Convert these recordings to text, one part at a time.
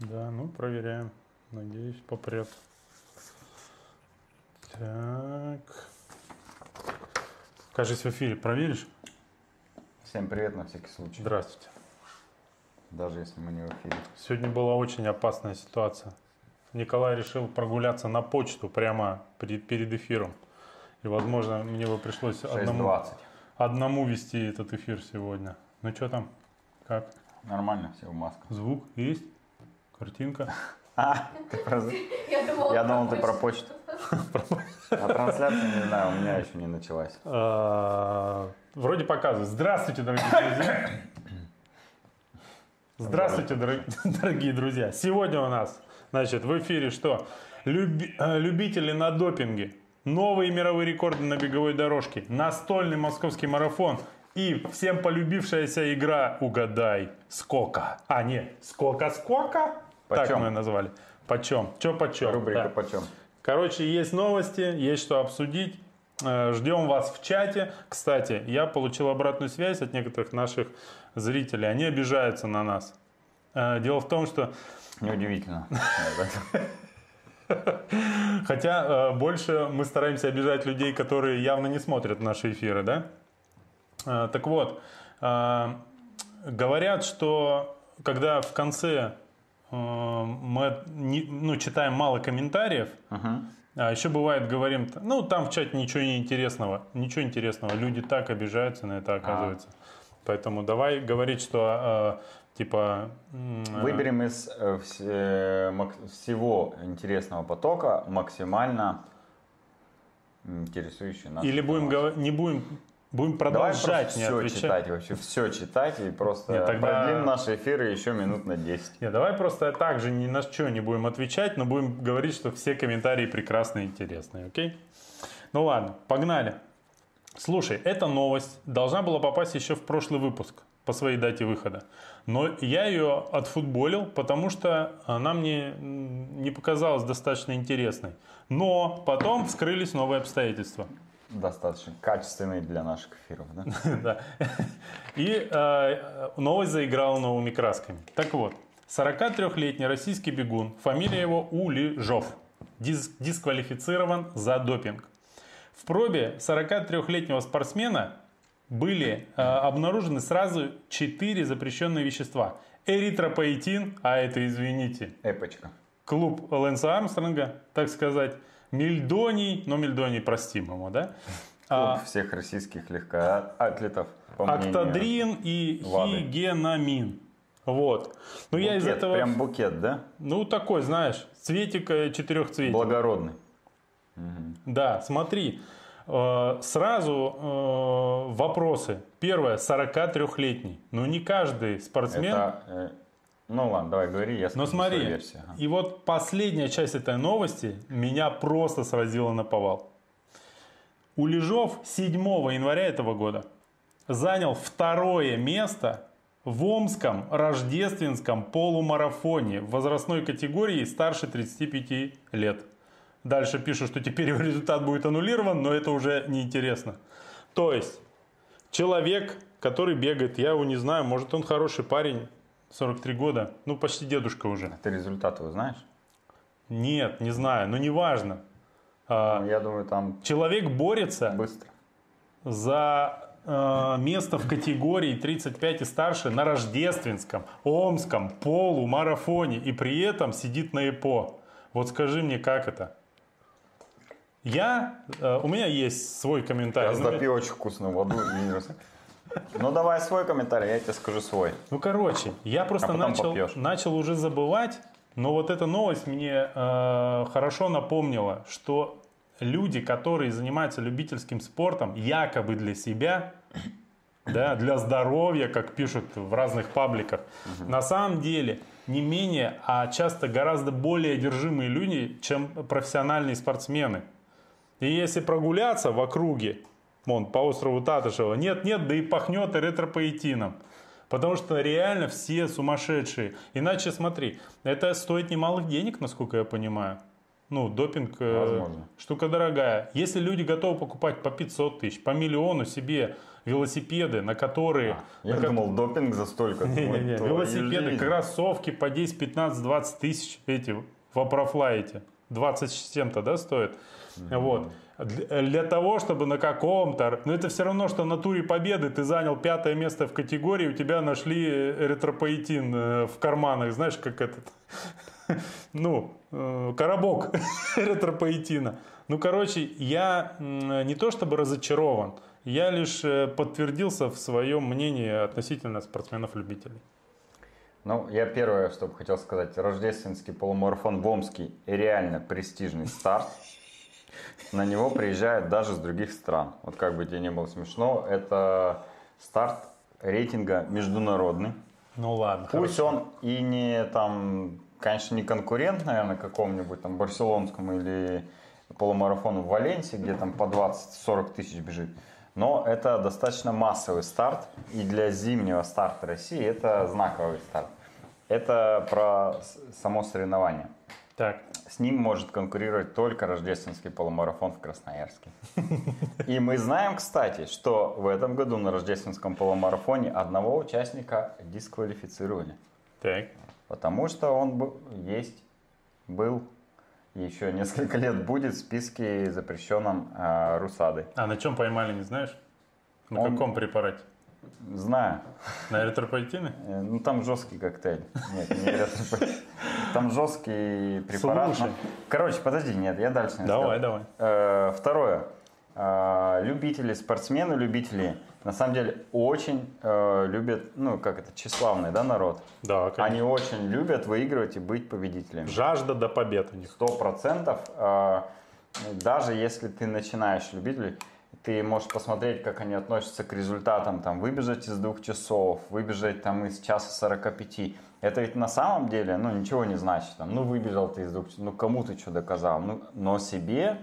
Да, ну проверяем. Надеюсь, попрет. Так. Кажись, в эфире проверишь? Всем привет на всякий случай. Здравствуйте. Даже если мы не в эфире. Сегодня была очень опасная ситуация. Николай решил прогуляться на почту прямо перед, перед эфиром. И, возможно, мне бы пришлось одному, 6.20. одному вести этот эфир сегодня. Ну что там? Как? Нормально, все в масках. Звук есть? Картинка? А. Я думала, Я думал, ты про почту. А трансляция, не знаю, у меня еще не началась. А, Вроде показывает. Здравствуйте, дорогие друзья. Здравствуйте, дорог- дорогие друзья. Сегодня у нас, значит, в эфире что? Э, любители на допинге, новые мировые рекорды на беговой дорожке, настольный московский марафон и всем полюбившаяся игра «Угадай, сколько?» А, не, «Сколько-сколько?» Так Почем? мы ее назвали. Почем? Че почем? Рубрика Да. почем? Короче, есть новости, есть что обсудить. Э, Ждем вас в чате. Кстати, я получил обратную связь от некоторых наших зрителей. Они обижаются на нас. Э, Дело в том, что Неудивительно. Хотя э, больше мы стараемся обижать людей, которые явно не смотрят наши эфиры, да? Так вот, говорят, что когда в конце мы не- ну, читаем мало комментариев, а еще бывает говорим, ну там в чате ничего не интересного, ничего интересного, люди так обижаются на это оказывается. Поэтому давай говорить, что э, типа м, э, Выберем из э, э, всего интересного потока максимально интересующий нас. или будем не будем будем Давай продолжать просто не все отвечать. читать вообще, все читать и просто Нет, тогда- продлим наши эфиры еще минут на 10. Не, давай просто также ни на что не будем отвечать, но будем говорить, что все комментарии прекрасные и интересные, окей? Ну ладно, погнали. Слушай, эта новость должна была попасть еще в прошлый выпуск по своей дате выхода. Но я ее отфутболил, потому что она мне не показалась достаточно интересной. Но потом вскрылись новые обстоятельства. Достаточно качественный для наших эфиров, да? Да. И э, новость заиграла новыми красками. Так вот, 43-летний российский бегун, фамилия его Улижов, дис- дисквалифицирован за допинг. В пробе 43-летнего спортсмена были э, обнаружены сразу 4 запрещенные вещества. Эритропоэтин, а это, извините, Эпочка. клуб Лэнса Армстронга, так сказать, мельдоний, но мельдоний простим ему, да? А, всех российских легкоатлетов. Октадрин и Лады. хигенамин. Вот. Ну, я из Букет, этого... Прям букет, да? Ну, такой, знаешь, цветик четырехцветик. Благородный. Да, смотри. э, Сразу э, вопросы. Первое, 43-летний. Ну, не каждый спортсмен... Это, э, ну ладно, давай говори, я Но скажу смотри, версию. Ага. и вот последняя часть этой новости меня просто сразила на повал. Улежов 7 января этого года занял второе место в Омском рождественском полумарафоне в возрастной категории старше 35 лет. Дальше пишут, что теперь его результат будет аннулирован, но это уже неинтересно. То есть, человек, который бегает, я его не знаю, может он хороший парень, 43 года, ну почти дедушка уже. Ты результат его знаешь? Нет, не знаю, но неважно. А, Ну, я думаю, там Человек борется быстро. за э, место в категории 35 и старше на рождественском, омском полумарафоне и при этом сидит на ЭПО. Вот скажи мне, как это? Я, э, у меня есть свой комментарий. Я Ну, допил очень вкусную воду. Ну давай свой комментарий, я тебе скажу свой. Ну, короче, я просто А начал, попьешь. начал уже забывать, но вот эта новость мне э, хорошо напомнила, что люди, которые занимаются любительским спортом, якобы для себя, да, для здоровья, как пишут в разных пабликах, на самом деле не менее, а часто гораздо более одержимые люди, чем профессиональные спортсмены. И если прогуляться в округе, вон, по острову Татышева, нет-нет, да и пахнет эритропоэтином. Потому что реально все сумасшедшие. Иначе смотри, это стоит немалых денег, насколько я понимаю. Ну, допинг э, Возможно. штука дорогая. Если люди готовы покупать по 500 тысяч, по миллиону себе велосипеды, на которые... Я на ко- думал, допинг за столько. Велосипеды, жизнь. кроссовки по 10, 15, 20 тысяч эти в Апрофлайте. 20 с чем-то, да, стоит? Вот. Для, того, чтобы на каком-то... Но это все равно, что на туре победы ты занял пятое место в категории, у тебя нашли эритропоэтин э, в карманах, знаешь, как этот... Ну, э, коробок эритропоэтина. Ну, короче, я не то чтобы разочарован, я лишь э, подтвердился в своем мнении относительно спортсменов-любителей. Ну, я первое, что бы хотел сказать. Рождественский полумарафон в Омске реально престижный старт. На него приезжают даже с других стран. Вот как бы тебе не было смешно, это старт рейтинга международный. Ну ладно. Пусть он и не там, конечно, не конкурент, наверное, какому-нибудь там барселонскому или полумарафону в Валенсии, где там по 20-40 тысяч бежит. Но это достаточно массовый старт, и для зимнего старта России это знаковый старт. Это про само соревнование. Так, С ним может конкурировать только рождественский полумарафон в Красноярске. И мы знаем, кстати, что в этом году на рождественском полумарафоне одного участника дисквалифицировали. так. Потому что он был, есть, был еще несколько лет будет в списке запрещенном э, Русады. А на чем поймали, не знаешь? На Он- каком препарате? Знаю. На эритропоэтине? Э, Ну там жесткий коктейль. Нет, не эритропоэтин. Там жесткий препарат. Слушай. Короче, подожди, нет, я дальше не Давай, расскажу. давай. Э, Второе. Э, Любители, спортсмены, любители, на самом деле очень любят, ну как это, тщеславный, да, народ? Да, конечно. Они очень любят выигрывать и быть победителями. Жажда до побед у них. Сто процентов. Даже если ты начинаешь любителей, ты можешь посмотреть, как они относятся к результатам, там, выбежать из двух часов, выбежать там из часа 45. Это ведь на самом деле, ну, ничего не значит. Там, ну, выбежал ты из двух часов, ну, кому ты что доказал? Ну, но себе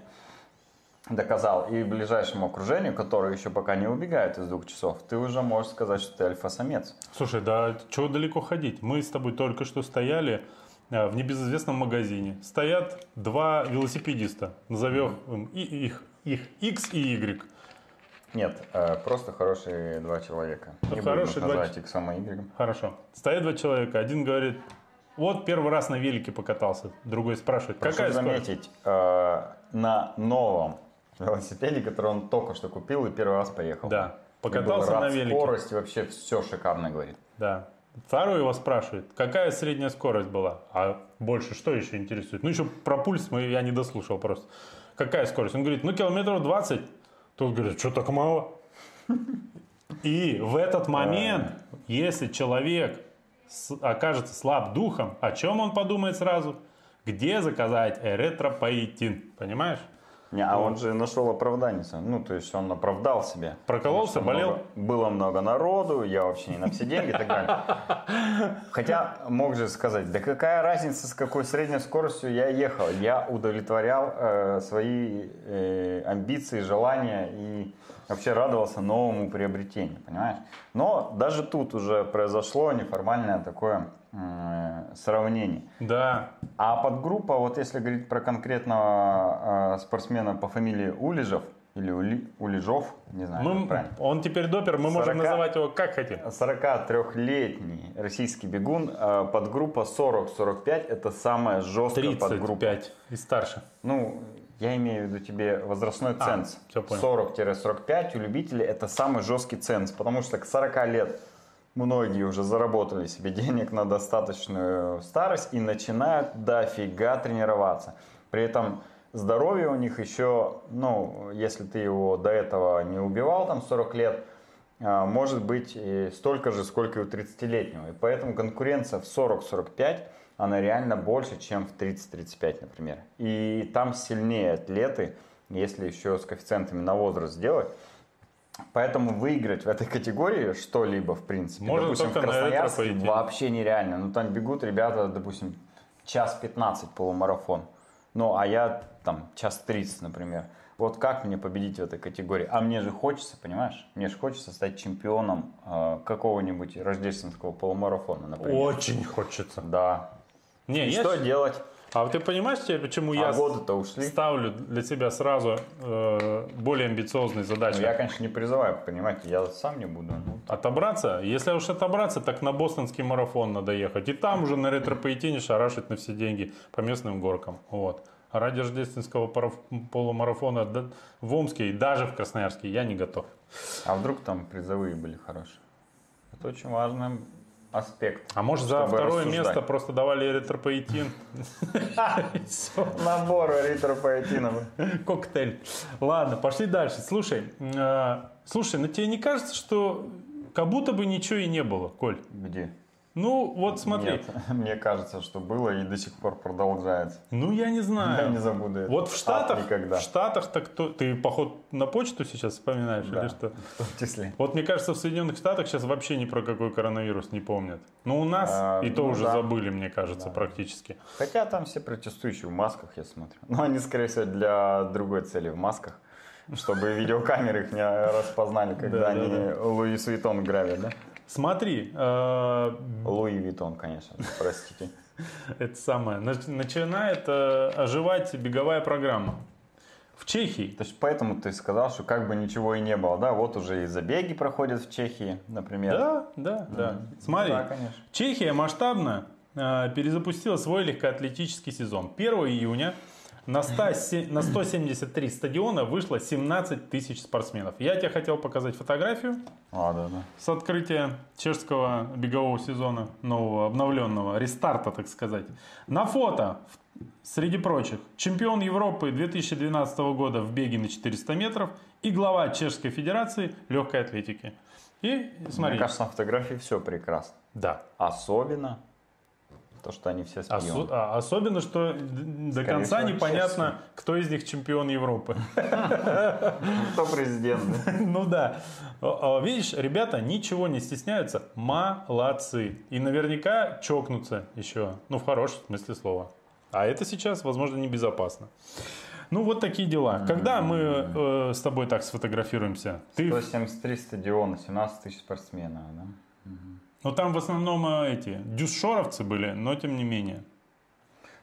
доказал и ближайшему окружению, которое еще пока не убегает из двух часов, ты уже можешь сказать, что ты альфа-самец. Слушай, да чего далеко ходить? Мы с тобой только что стояли э, в небезызвестном магазине. Стоят два велосипедиста. Назовем их, их X и Y. Нет, э, просто хорошие два человека. Не хорошие будем два называть их самым Y. Хорошо. Стоят два человека. Один говорит, вот первый раз на велике покатался. Другой спрашивает, Прошу какая скорость? заметить, э, на новом велосипеде, который он только что купил и первый раз поехал. Да. И Покатался на велике. скорости, вообще все шикарно, говорит. Да. Второй его спрашивает, какая средняя скорость была? А больше что еще интересует? Ну, еще про пульс мы, я не дослушал просто. Какая скорость? Он говорит, ну, километров 20. Тот говорит, что так мало? И в этот момент, если человек окажется слаб духом, о чем он подумает сразу? Где заказать эритропоэтин? Понимаешь? Не, а он же нашел оправдание. Ну, то есть он оправдал себя. Прокололся, Потому болел? много- было много народу, я вообще не на все деньги и так далее. Хотя мог же сказать, да какая разница, с какой средней скоростью я ехал. Я удовлетворял э, свои э, амбиции, желания и вообще радовался новому приобретению, понимаешь? Но даже тут уже произошло неформальное такое э, сравнение. Да. А подгруппа, вот если говорить про конкретного э, спортсмена по фамилии Улижев, или Ули, Улижов, не знаю, Мы- правильно. он теперь допер, мы можем 40. называть его как хотим. 43-летний российский бегун, э, подгруппа 40-45, это самая жесткая подгруппа. 35 и старше. Ну, я имею в виду тебе возрастной А, ценз. понял. 40-45 у любителей это самый жесткий ценз, потому что к 40 лет многие уже заработали себе денег на достаточную старость и начинают дофига тренироваться. При этом здоровье у них еще, ну, если ты его до этого не убивал, там 40 лет, а, может быть столько же, сколько и у 30-летнего. И поэтому конкуренция в 40-45, она реально больше, чем в 30-35, например. И там сильнее атлеты, если еще с коэффициентами на возраст сделать. Поэтому выиграть в этой категории что-либо, в принципе, Можно допустим, в Красноярске вообще нереально. Ну, там бегут ребята, допустим, час 15 полумарафон. Ну, а я там час 30, например. Вот как мне победить в этой категории? А мне же хочется, понимаешь? Мне же хочется стать чемпионом э, какого-нибудь рождественского полумарафона, например. Очень хочется. Да. Не, И я что делать? А ты понимаешь, почему А я годы-то ушли. ставлю для себя сразу э, более амбициозные задачи? Ну, я, конечно, не призываю, понимаете, я сам не буду. Ну, Отобраться? Если уж отобраться, так на бостонский марафон надо ехать. И там уже на ретро-поэтине шарашить на все деньги по местным горкам. Вот. А ради рождественского полумарафона в Омске и даже в Красноярске я не готов. а вдруг там призовые были хорошие? Это очень важный аспект. А может за второе рассуждать. место просто давали ретро-поэтин? Всё. Набор эритропоэтинов. Коктейль. Ладно, пошли дальше. Слушай, э, слушай, ну тебе не кажется, что как будто бы ничего и не было, Коль? Где? Ну, вот смотри. Нет, мне кажется, что было и до сих пор продолжается. Ну, я не знаю. Я не забуду это. Вот в Штатах, Ад никогда. в Штатах так кто... Ты, поход, на почту сейчас вспоминаешь Да. или что? В том числе. Вот мне кажется, в Соединенных Штатах сейчас вообще ни про какой коронавирус не помнят. Ну, у нас А, и то ну уже да. забыли, мне кажется, практически. Хотя там все протестующие в масках, я смотрю. Но они, скорее всего, для другой цели в масках. Чтобы видеокамеры их не распознали, когда Да, да, они да. Луис грабят, да? Смотри, э, Луи Виттон, конечно, простите. это самое, нач- начинает э, оживать беговая программа. В Чехии То есть поэтому ты сказал, что как бы ничего и не было, да? Вот уже и забеги проходят в Чехии, например. Да, да, да. Смотри, Да, конечно. Чехия масштабно э, перезапустила свой легкоатлетический сезон. 1 июня на, 100 се- на 173 стадиона вышло 17 тысяч спортсменов. Я тебе хотел показать фотографию А, да, да. с открытия чешского бегового сезона, нового, обновленного, рестарта, так сказать. На фото, среди прочих, чемпион Европы 2012 года в беге на 400 метров и глава Чешской Федерации легкой атлетики. И смотри, Мне кажется, на фотографии все прекрасно. да, Особенно то, что они все Осо- спьют. а, особенно, что до Скорее конца всего, непонятно, кто из них чемпион Европы. Кто президент? Ну да. А, Видишь, ребята ничего не стесняются. Молодцы. И наверняка чокнутся еще. Ну, в хорошем смысле слова. А это сейчас, возможно, небезопасно. Ну, вот такие дела. Когда мы э, с тобой так сфотографируемся? Ты, 173 стадиона, 17 тысяч спортсменов, да? Ну, там в основном э, эти дюшоровцы были, но тем не менее.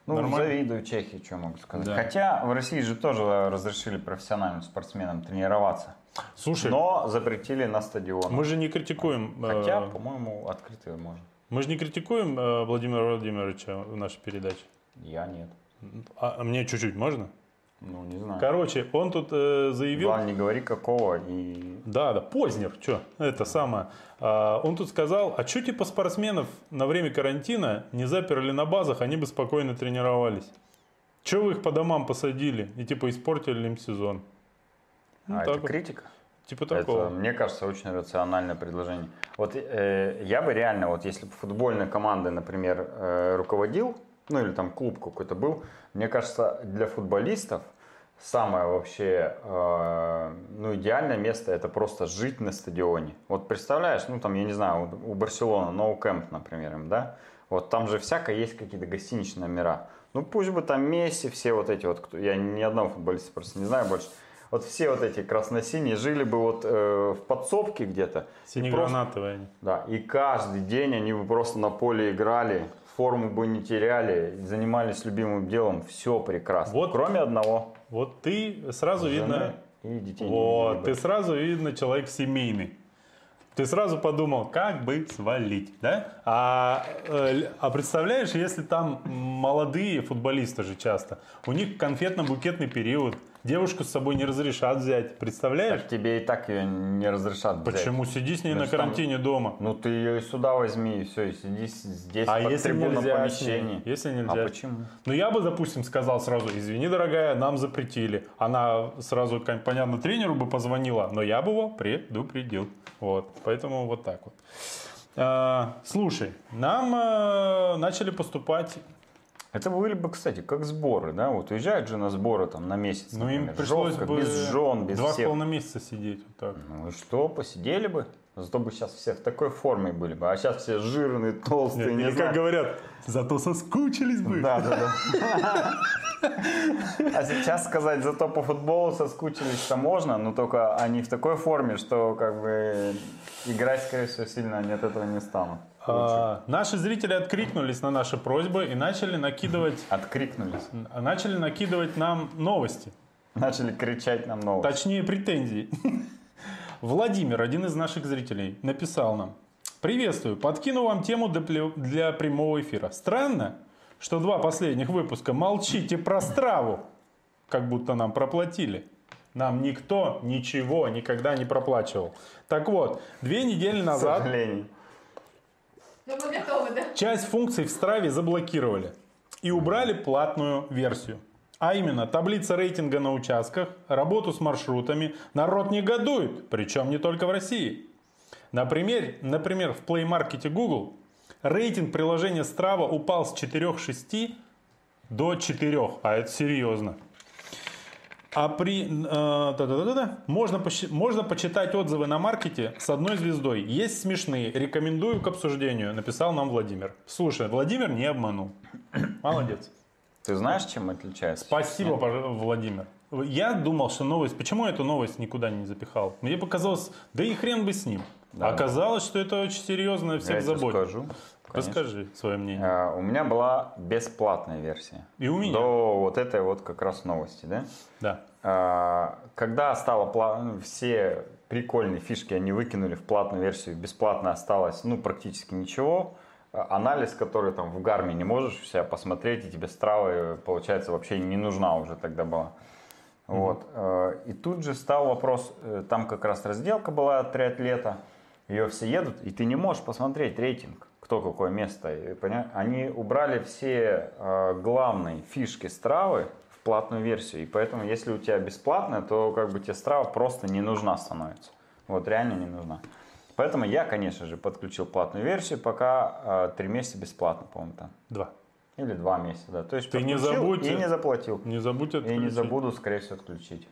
Ну, Нормально. завидую Чехии, что могу сказать. Да. Хотя в России же тоже разрешили профессиональным спортсменам тренироваться. Слушай, Но запретили на стадионах. мы же не критикуем... э, Хотя, по-моему, открытые можно. Мы же не критикуем э, Владимира Владимировича в нашей передаче. Я нет. А, а мне чуть-чуть можно? Ну, не знаю. Короче, он тут э, заявил... Главное, не говори какого и... Да, да, Познер, что, это самое. А, он тут сказал, а что типа спортсменов на время карантина не заперли на базах, они бы спокойно тренировались. Че вы их по домам посадили и типа испортили им сезон? Ну, а, это вот. критика? Типа Это, такого. мне кажется, очень рациональное предложение. Вот э, я бы реально, вот если бы футбольной командой, например, э, руководил, ну или там клуб какой-то был, мне кажется, для футболистов самое вообще э, ну, идеальное место это просто жить на стадионе. Вот представляешь, ну там, я не знаю, у, у Барселоны, Ноу-Кэмп, например, им, да? Вот там же всякое есть какие-то гостиничные номера. Ну пусть бы там Месси, все вот эти вот, кто, я ни одного футболиста просто не знаю больше. Вот все вот эти красно-синие жили бы вот э, в подсобке где-то. Просто- Синегранатовые они. да, и каждый день они бы просто на поле играли, форму бы не теряли, занимались любимым делом, все прекрасно. Вот. Кроме одного. Вот ты сразу жены видно... И детей. Вот, ты сразу видно человек семейный. Ты сразу подумал, как бы свалить, да? А, э, а представляешь, если там молодые футболисты же часто, у них конфетно-букетный период, девушку с собой не разрешат взять, представляешь? Так тебе и так ее не разрешат взять. Почему? Сиди с ней на Значит, там- карантине дома. Ну ты ее и сюда возьми, и все, и сиди здесь А под если нельзя помещении. Если А нельзя? почему? Ну, я бы, допустим, сказал сразу, извини, дорогая, нам запретили. Она сразу, понятно, тренеру бы позвонила, но я бы его предупредил. Вот, поэтому вот так вот. А, слушай, нам э, начали поступать, Это были бы, кстати, как сборы, да? Вот уезжают же на сборы там на месяц, ну, им пришлось жестко, бы без жен, без два с всех. половиной месяца сидеть вот так. Ну и что, посидели бы? Зато бы сейчас все в такой форме были бы. А сейчас все жирные, толстые, Нет, не знаю. как говорят, зато соскучились бы. Да, да, да. А сейчас сказать, зато по футболу соскучились-то можно, но только они в такой форме, что как бы играть, скорее всего, сильно они от этого не станут. А, наши зрители откликнулись на наши просьбы и начали накидывать, Откликнулись. начали накидывать нам новости. Начали кричать нам новости. Точнее, претензии. Владимир, один из наших зрителей, написал нам. Приветствую, подкину вам тему для, прямого эфира. Странно, что два последних выпуска молчите про страву, как будто нам проплатили. Нам никто ничего никогда не проплачивал. Так вот, две недели К назад сожалению. Мы готовы, да? часть функций в Страве заблокировали и убрали платную версию. А именно, таблица рейтинга на участках, работу с маршрутами. Народ негодует, причем не только в России. Например, например в Play Market Google рейтинг приложения Strava упал с 4,6 до 4, а это серьезно. А при... э, да-да-да-да, можно, посчи- можно почитать отзывы на маркете с одной звездой. Есть смешные. Рекомендую к обсуждению, написал нам Владимир. Слушай, Владимир не обманул. Молодец. Ты знаешь, чем отличается? Спасибо, пож- Владимир. Я думал, что новость... Почему я эту новость никуда не запихал? Мне показалось, да и хрен бы с ним. Да. Оказалось, что это очень серьезно Я всех тебе заботит. скажу. Конечно. Расскажи свое мнение. А, У меня была бесплатная версия. И у меня. До вот этой вот как раз новости, да? Да. А, Когда стало пла- ну, все прикольные фишки они выкинули в платную версию, бесплатно осталось, ну, практически ничего. А, Анализ, который там в гарме не можешь у себя посмотреть, и тебе стравы, получается, вообще не нужна уже тогда была. Вот. э, И тут же стал вопрос, э, там как раз разделка была триатлета, ее все едут, и ты не можешь посмотреть рейтинг, кто какое место. И, Они убрали все э, главные фишки стравы в платную версию, и поэтому если у тебя бесплатная, то как бы тебе страва просто не нужна становится. Вот реально не нужна. Поэтому я, конечно же, подключил платную версию, пока э, три месяца бесплатно, по-моему, там. Два. Или два месяца, да. То есть Ты не забудь, и не заплатил. Не забудь И отключить. не забуду, скорее всего, отключить.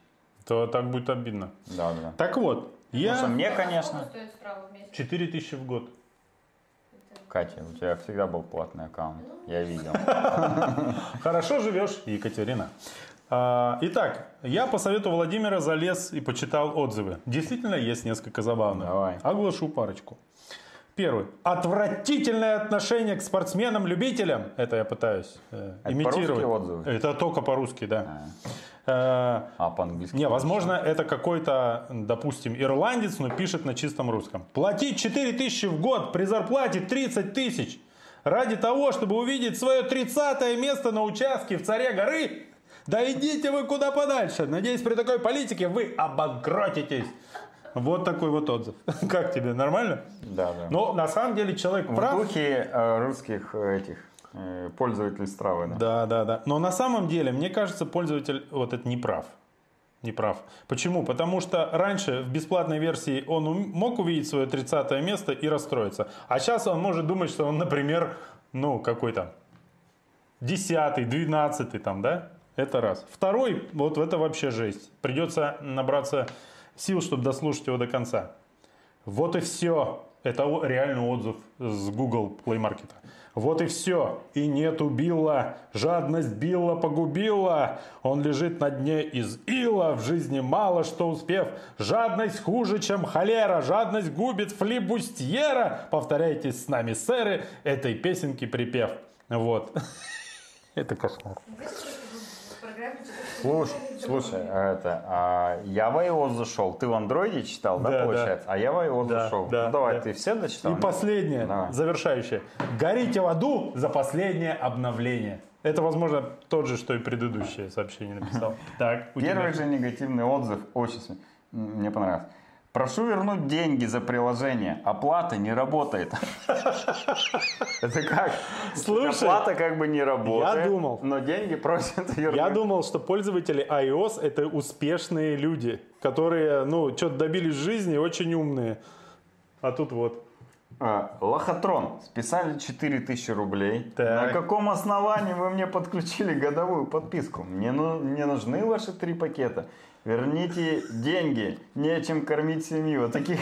То так будет обидно. Да, да. Так вот, я... Потому что мне, конечно, стоит справа вместе? 4000 в год. Катя, у тебя всегда был платный аккаунт. Я видел. Хорошо живешь, Екатерина. А, Итак, я по совету Владимира залез и почитал отзывы. Действительно, есть несколько забавных. Давай. Оглашу парочку. Первый. Отвратительное отношение к спортсменам-любителям. Это я пытаюсь э, Это имитировать. по-русски отзывы? Это только по-русски, да. А, А по-английски? Не, возможно, это какой-то, допустим, ирландец, но пишет на чистом русском. Платить 4 тысячи в год при зарплате 30 тысяч ради того, чтобы увидеть свое 30 место на участке в Царе горы? Да идите вы куда подальше. Надеюсь, при такой политике вы обанкротитесь. Вот такой вот отзыв. Как тебе, нормально? Да, да. Но на самом деле человек В прав. духе э, русских э, этих э, пользователей стравы. Да. Да, да. Но на самом деле, мне кажется, пользователь вот это не прав. Не прав. Почему? Потому что раньше в бесплатной версии он мог увидеть свое 30 место и расстроиться. А сейчас он может думать, что он, например, ну, какой-то 10 12 там, да? Это раз. Второй, вот это вообще жесть. Придется набраться сил, чтобы дослушать его до конца. Вот и все. Это реальный отзыв с Google Play Market. Вот и все. И нету Билла. Жадность Билла погубила. Он лежит на дне из ила. В жизни мало что успев. Жадность хуже, чем холера. Жадность губит флибустьера. Повторяйте с нами, сэры, этой песенки припев. Вот. Это кошмар. Слушай, слушай, а это, а я в iOS зашел. Ты в андроиде читал, да, Да, получается? А я в iOS Да, зашел. да, ну давай, да. ты все дочитал? И последнее, Давай. завершающее. Горите в аду за последнее обновление. Это, возможно, тот же, что и предыдущее сообщение написал. Так, Первый же негативный отзыв очень мне понравился. Прошу вернуть деньги за приложение. Оплата не работает. Это как? Слушай, Оплата как бы не работает. думал. Но деньги просят вернуть. Я думал, что пользователи iOS это успешные люди, которые, ну, что-то добились в жизни, очень умные. А тут вот. А, Лохотрон. Списали 4000 рублей. Так. На каком основании вы мне подключили годовую подписку? Мне, ну, мне нужны ваши три пакета. Верните деньги. Нечем кормить семью. О таких,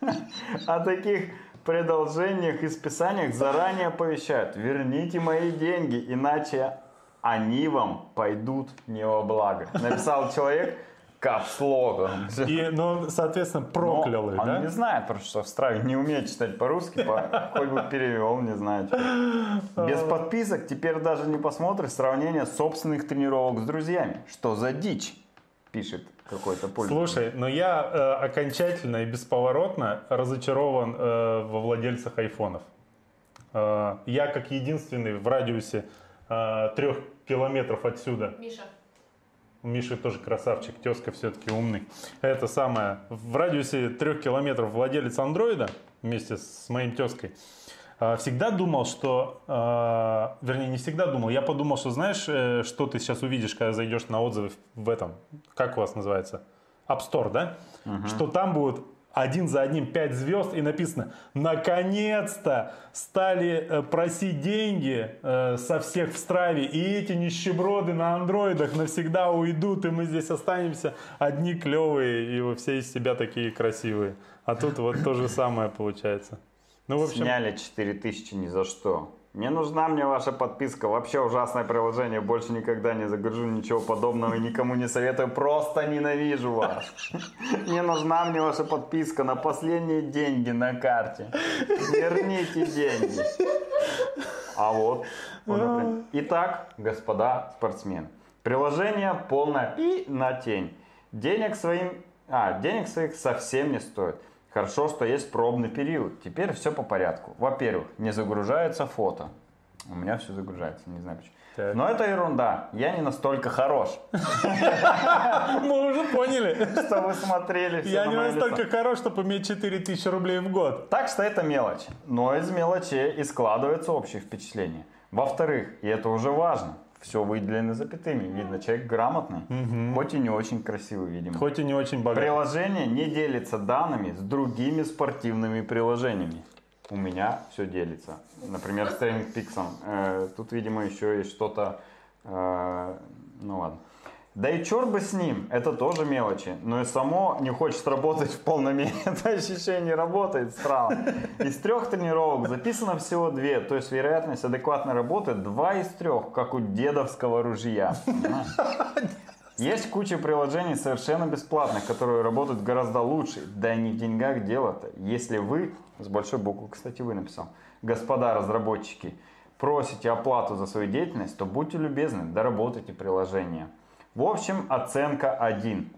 о таких продолжениях и списаниях заранее оповещают. Верните мои деньги, иначе они вам пойдут не во благо. Написал человек, Капслогом. И, ну, соответственно, проклял их, Но он да? не знает, просто что в Страве не умеет читать по-русски, по- хоть бы перевел, не знаю. что. Без подписок теперь даже не посмотришь сравнение собственных тренировок с друзьями. Что за дичь? Пишет какой-то пользователь. Слушай, но я э, окончательно и бесповоротно разочарован э, во владельцах айфонов. Э, я как единственный в радиусе э, трех километров отсюда Миша. У Миши тоже красавчик, тезка все-таки умный. Это самое, в радиусе трех километров владелец андроида вместе с моим тезкой э, всегда думал, что, э, вернее, не всегда думал, я подумал, что знаешь, э, что ты сейчас увидишь, когда зайдешь на отзывы в этом, как у вас называется, App Store, да? Что там будут один за одним 5 звезд и написано наконец-то стали э, просить деньги э, со всех в страве и эти нищеброды на андроидах навсегда уйдут и мы здесь останемся одни клевые и вы все из себя такие красивые а тут вот то же самое получается ну в общем Сняли 4000 ни за что. Не нужна мне ваша подписка. Вообще ужасное приложение. Больше никогда не загружу ничего подобного и никому не советую. Просто ненавижу вас. Не нужна мне ваша подписка на последние деньги на карте. Верните деньги. А вот. Итак, господа спортсмены. Приложение полное и на тень. Денег своим... А, денег своих совсем не стоит. Хорошо, что есть пробный период. Теперь все по порядку. Во-первых, не загружается фото. У меня все загружается, не знаю почему. Так. Но это ерунда. Я не настолько хорош, мы уже поняли что вы смотрели я не настолько хорош чтобы иметь 4000 рублей в год Так что это мелочь. Но из мелочей и складывается общее впечатление. Во-вторых, и это уже важно, все выделено запятыми. Видно, человек грамотный, хоть и не очень красивый, видимо. хоть и не очень богатый Приложение не делится данными с другими спортивными приложениями. У меня все делится. Например, с Training Peaks. Э, тут, видимо, еще есть что-то... э, ну ладно. Да и черт бы с ним, это тоже мелочи. Но и само не хочет работать в полной мере. Это ощущение работает странно. Из трех тренировок записано всего две. То есть вероятность адекватной работы два из трех, как у дедовского ружья. Есть куча приложений совершенно бесплатных, которые работают гораздо лучше. Да и не в деньгах дело-то. Если вы, с большой буквы, кстати, вы написал, господа разработчики, просите оплату за свою деятельность, то будьте любезны, доработайте приложение. В общем, оценка 1.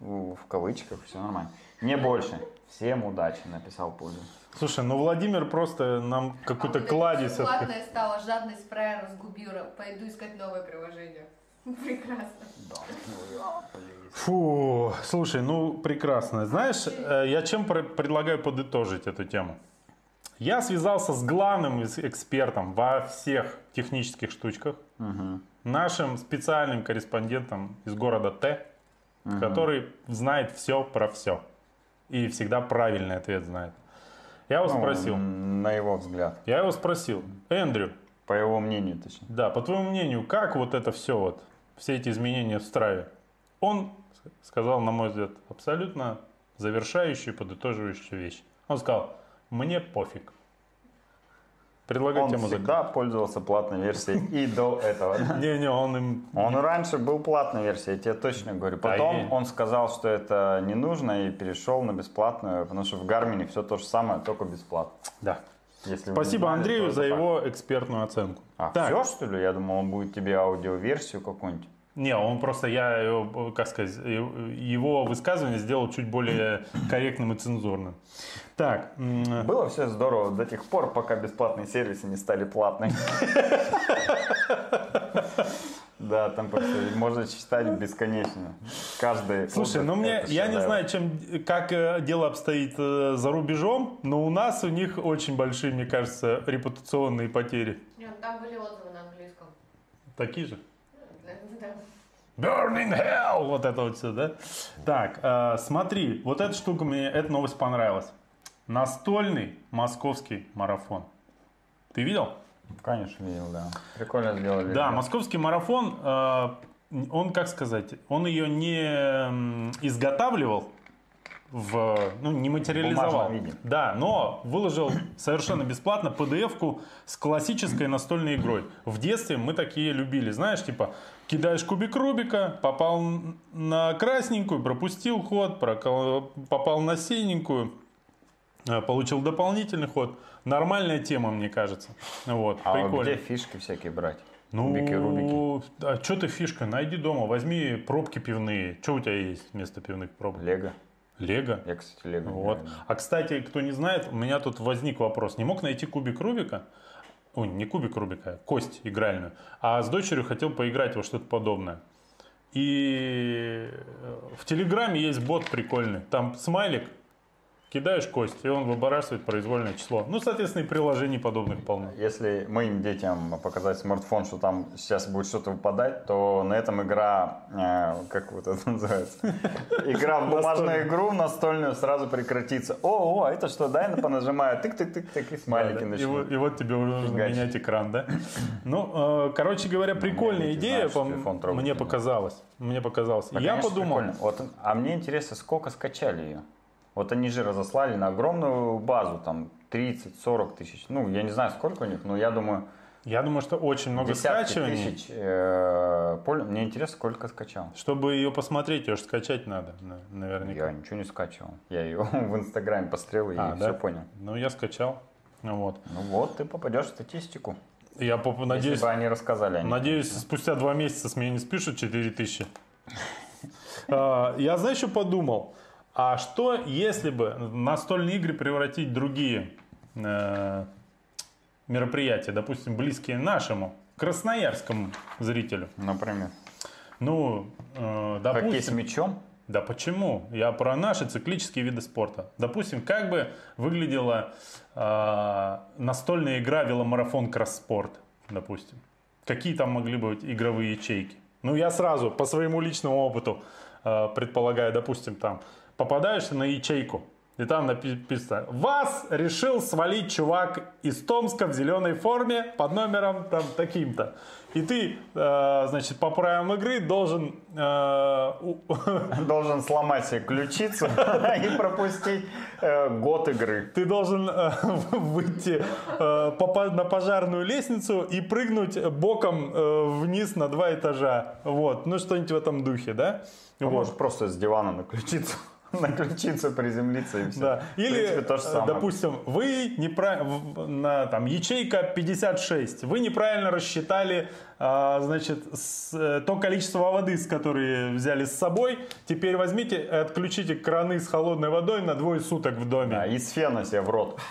В кавычках, все нормально. Не больше. Всем удачи, написал пользователь. Слушай, ну Владимир просто нам какой-то А кладезь. Платная стала, жадность фраера разгубила. Пойду искать новое приложение. Прекрасно. Фу, слушай, ну прекрасно. Знаешь, э, я чем пр- предлагаю подытожить эту тему? Я связался с главным экспертом во всех технических штучках, нашим специальным корреспондентом из города Т, который знает все про все и всегда правильный ответ знает. Я его Ну, спросил, на его взгляд. я его спросил, Эндрю, По его мнению, точнее. да, по твоему мнению, как вот это все вот, все эти изменения в страве? Он сказал, на мой взгляд, абсолютно завершающую, подытоживающую вещь. Он сказал, мне пофиг. Предлагаю Он тему всегда пользовался платной версией и до этого. Не-не, он им... Он раньше был платной версией, я тебе точно говорю. Потом он сказал, что это не нужно и перешел на бесплатную, потому что в Гармине все то же самое, только бесплатно. Да. Если Спасибо знали, Андрею за так. его экспертную оценку. А, Так. все что ли? Я думал, он будет тебе аудиоверсию какую-нибудь. Не, он просто, я, как сказать, его высказывание сделал чуть более корректным и цензурным. Так, Было все здорово до тех пор, пока бесплатные сервисы не стали платными. Да, там просто можно читать бесконечно. Каждый. Слушай, ну мне, я не знаю, чем, как э, дело обстоит э, за рубежом, но у нас у них очень большие, мне кажется, репутационные потери. Нет, Там были отзывы на английском. Такие же. Да. Burning hell! Вот это вот все, да? Так, э, смотри, вот эта штука мне, эта новость понравилась. Настольный московский марафон. Ты видел? Конечно, видел, да. Прикольно сделали. Да, московский марафон, э, он, как сказать, он ее не изготавливал в, ну, не материализовал. виде. Да, но выложил совершенно бесплатно PDF-ку с классической настольной игрой. В детстве мы такие любили, знаешь, типа кидаешь кубик Рубика, попал на красненькую, пропустил ход, прокол- попал на синенькую, э, получил дополнительный ход. Нормальная тема, мне кажется. Вот, А прикольно. где фишки всякие брать? Ну, Кубики, рубики. а что ты фишка? Найди дома, возьми пробки пивные. Что у тебя есть вместо пивных пробок? Лего. Лего. Я, кстати, Лего. Вот. А кстати, кто не знает, у меня тут возник вопрос. Не мог найти кубик Рубика? Ой, не кубик Рубика, а кость игральную. А с дочерью хотел поиграть во что-то подобное. И э, в Телеграме есть бот прикольный. Там смайлик, кидаешь кость, и он выбрасывает произвольное число. Ну, соответственно, и приложений подобных полно. Если моим детям показать смартфон, что там сейчас будет что-то выпадать, то на этом игра, э, как вот это называется, игра в бумажную игру настольную сразу прекратится. О, о, это что, дай я понажимаю, тык-тык-тык-тык, и смайлики и, начнут. вот, и вот тебе уже нужно менять экран, да? Ну, э, короче говоря, прикольная идея, мне показалось. Мне показалось. Да, Я подумал, а мне интересно, сколько скачали ее? Вот они же разослали на огромную базу, там 30-40 тысяч. Ну, я не знаю, сколько у них, но я думаю, я думаю, что очень много скачиваний. тысяч. э, Мне интересно, сколько скачал. Чтобы ее посмотреть, ее же скачать надо, на- наверняка. Я ничего не скачивал. Я ее в Инстаграме пострел и А, все да? понял. Ну, я скачал. Ну, Вот. Ну вот, ты попадешь в статистику. Я поп- надеюсь, Если бы они рассказали о ней. надеюсь, спустя два месяца с меня не спишут 4000. А, Я, знаешь, что подумал? А что, если бы настольные игры превратить в другие э, мероприятия, допустим, близкие нашему, красноярскому зрителю? Например. Ну, э, Хоккей с допустим... мячом. Да почему? Я про наши циклические виды спорта. Допустим, как бы выглядела э, настольная игра веломарафон кросспорт, допустим. Какие там могли быть игровые ячейки? Ну, я сразу по своему личному опыту э, предполагаю, допустим, там попадаешься на ячейку, и там написано, вас решил свалить чувак из Томска в зеленой форме под номером там таким-то. И ты, э, значит, по правилам игры должен э, у- Должен сломать себе ключицу и пропустить э, год игры. ты должен э, выйти э, на пожарную лестницу и прыгнуть боком э, вниз на два этажа. Вот, ну что-нибудь в этом духе, да? Ну, Вот. Можешь просто с дивана на ключицу, на ключицу приземлиться и все. Да. Или, принципе, то же э, самое. допустим, вы неправильно, на там ячейка 56, вы неправильно рассчитали, а, значит, с- э, то количество воды, с которой взяли с собой. Теперь возьмите отключите краны с холодной водой на двое суток в доме. Да, из фена себе в рот.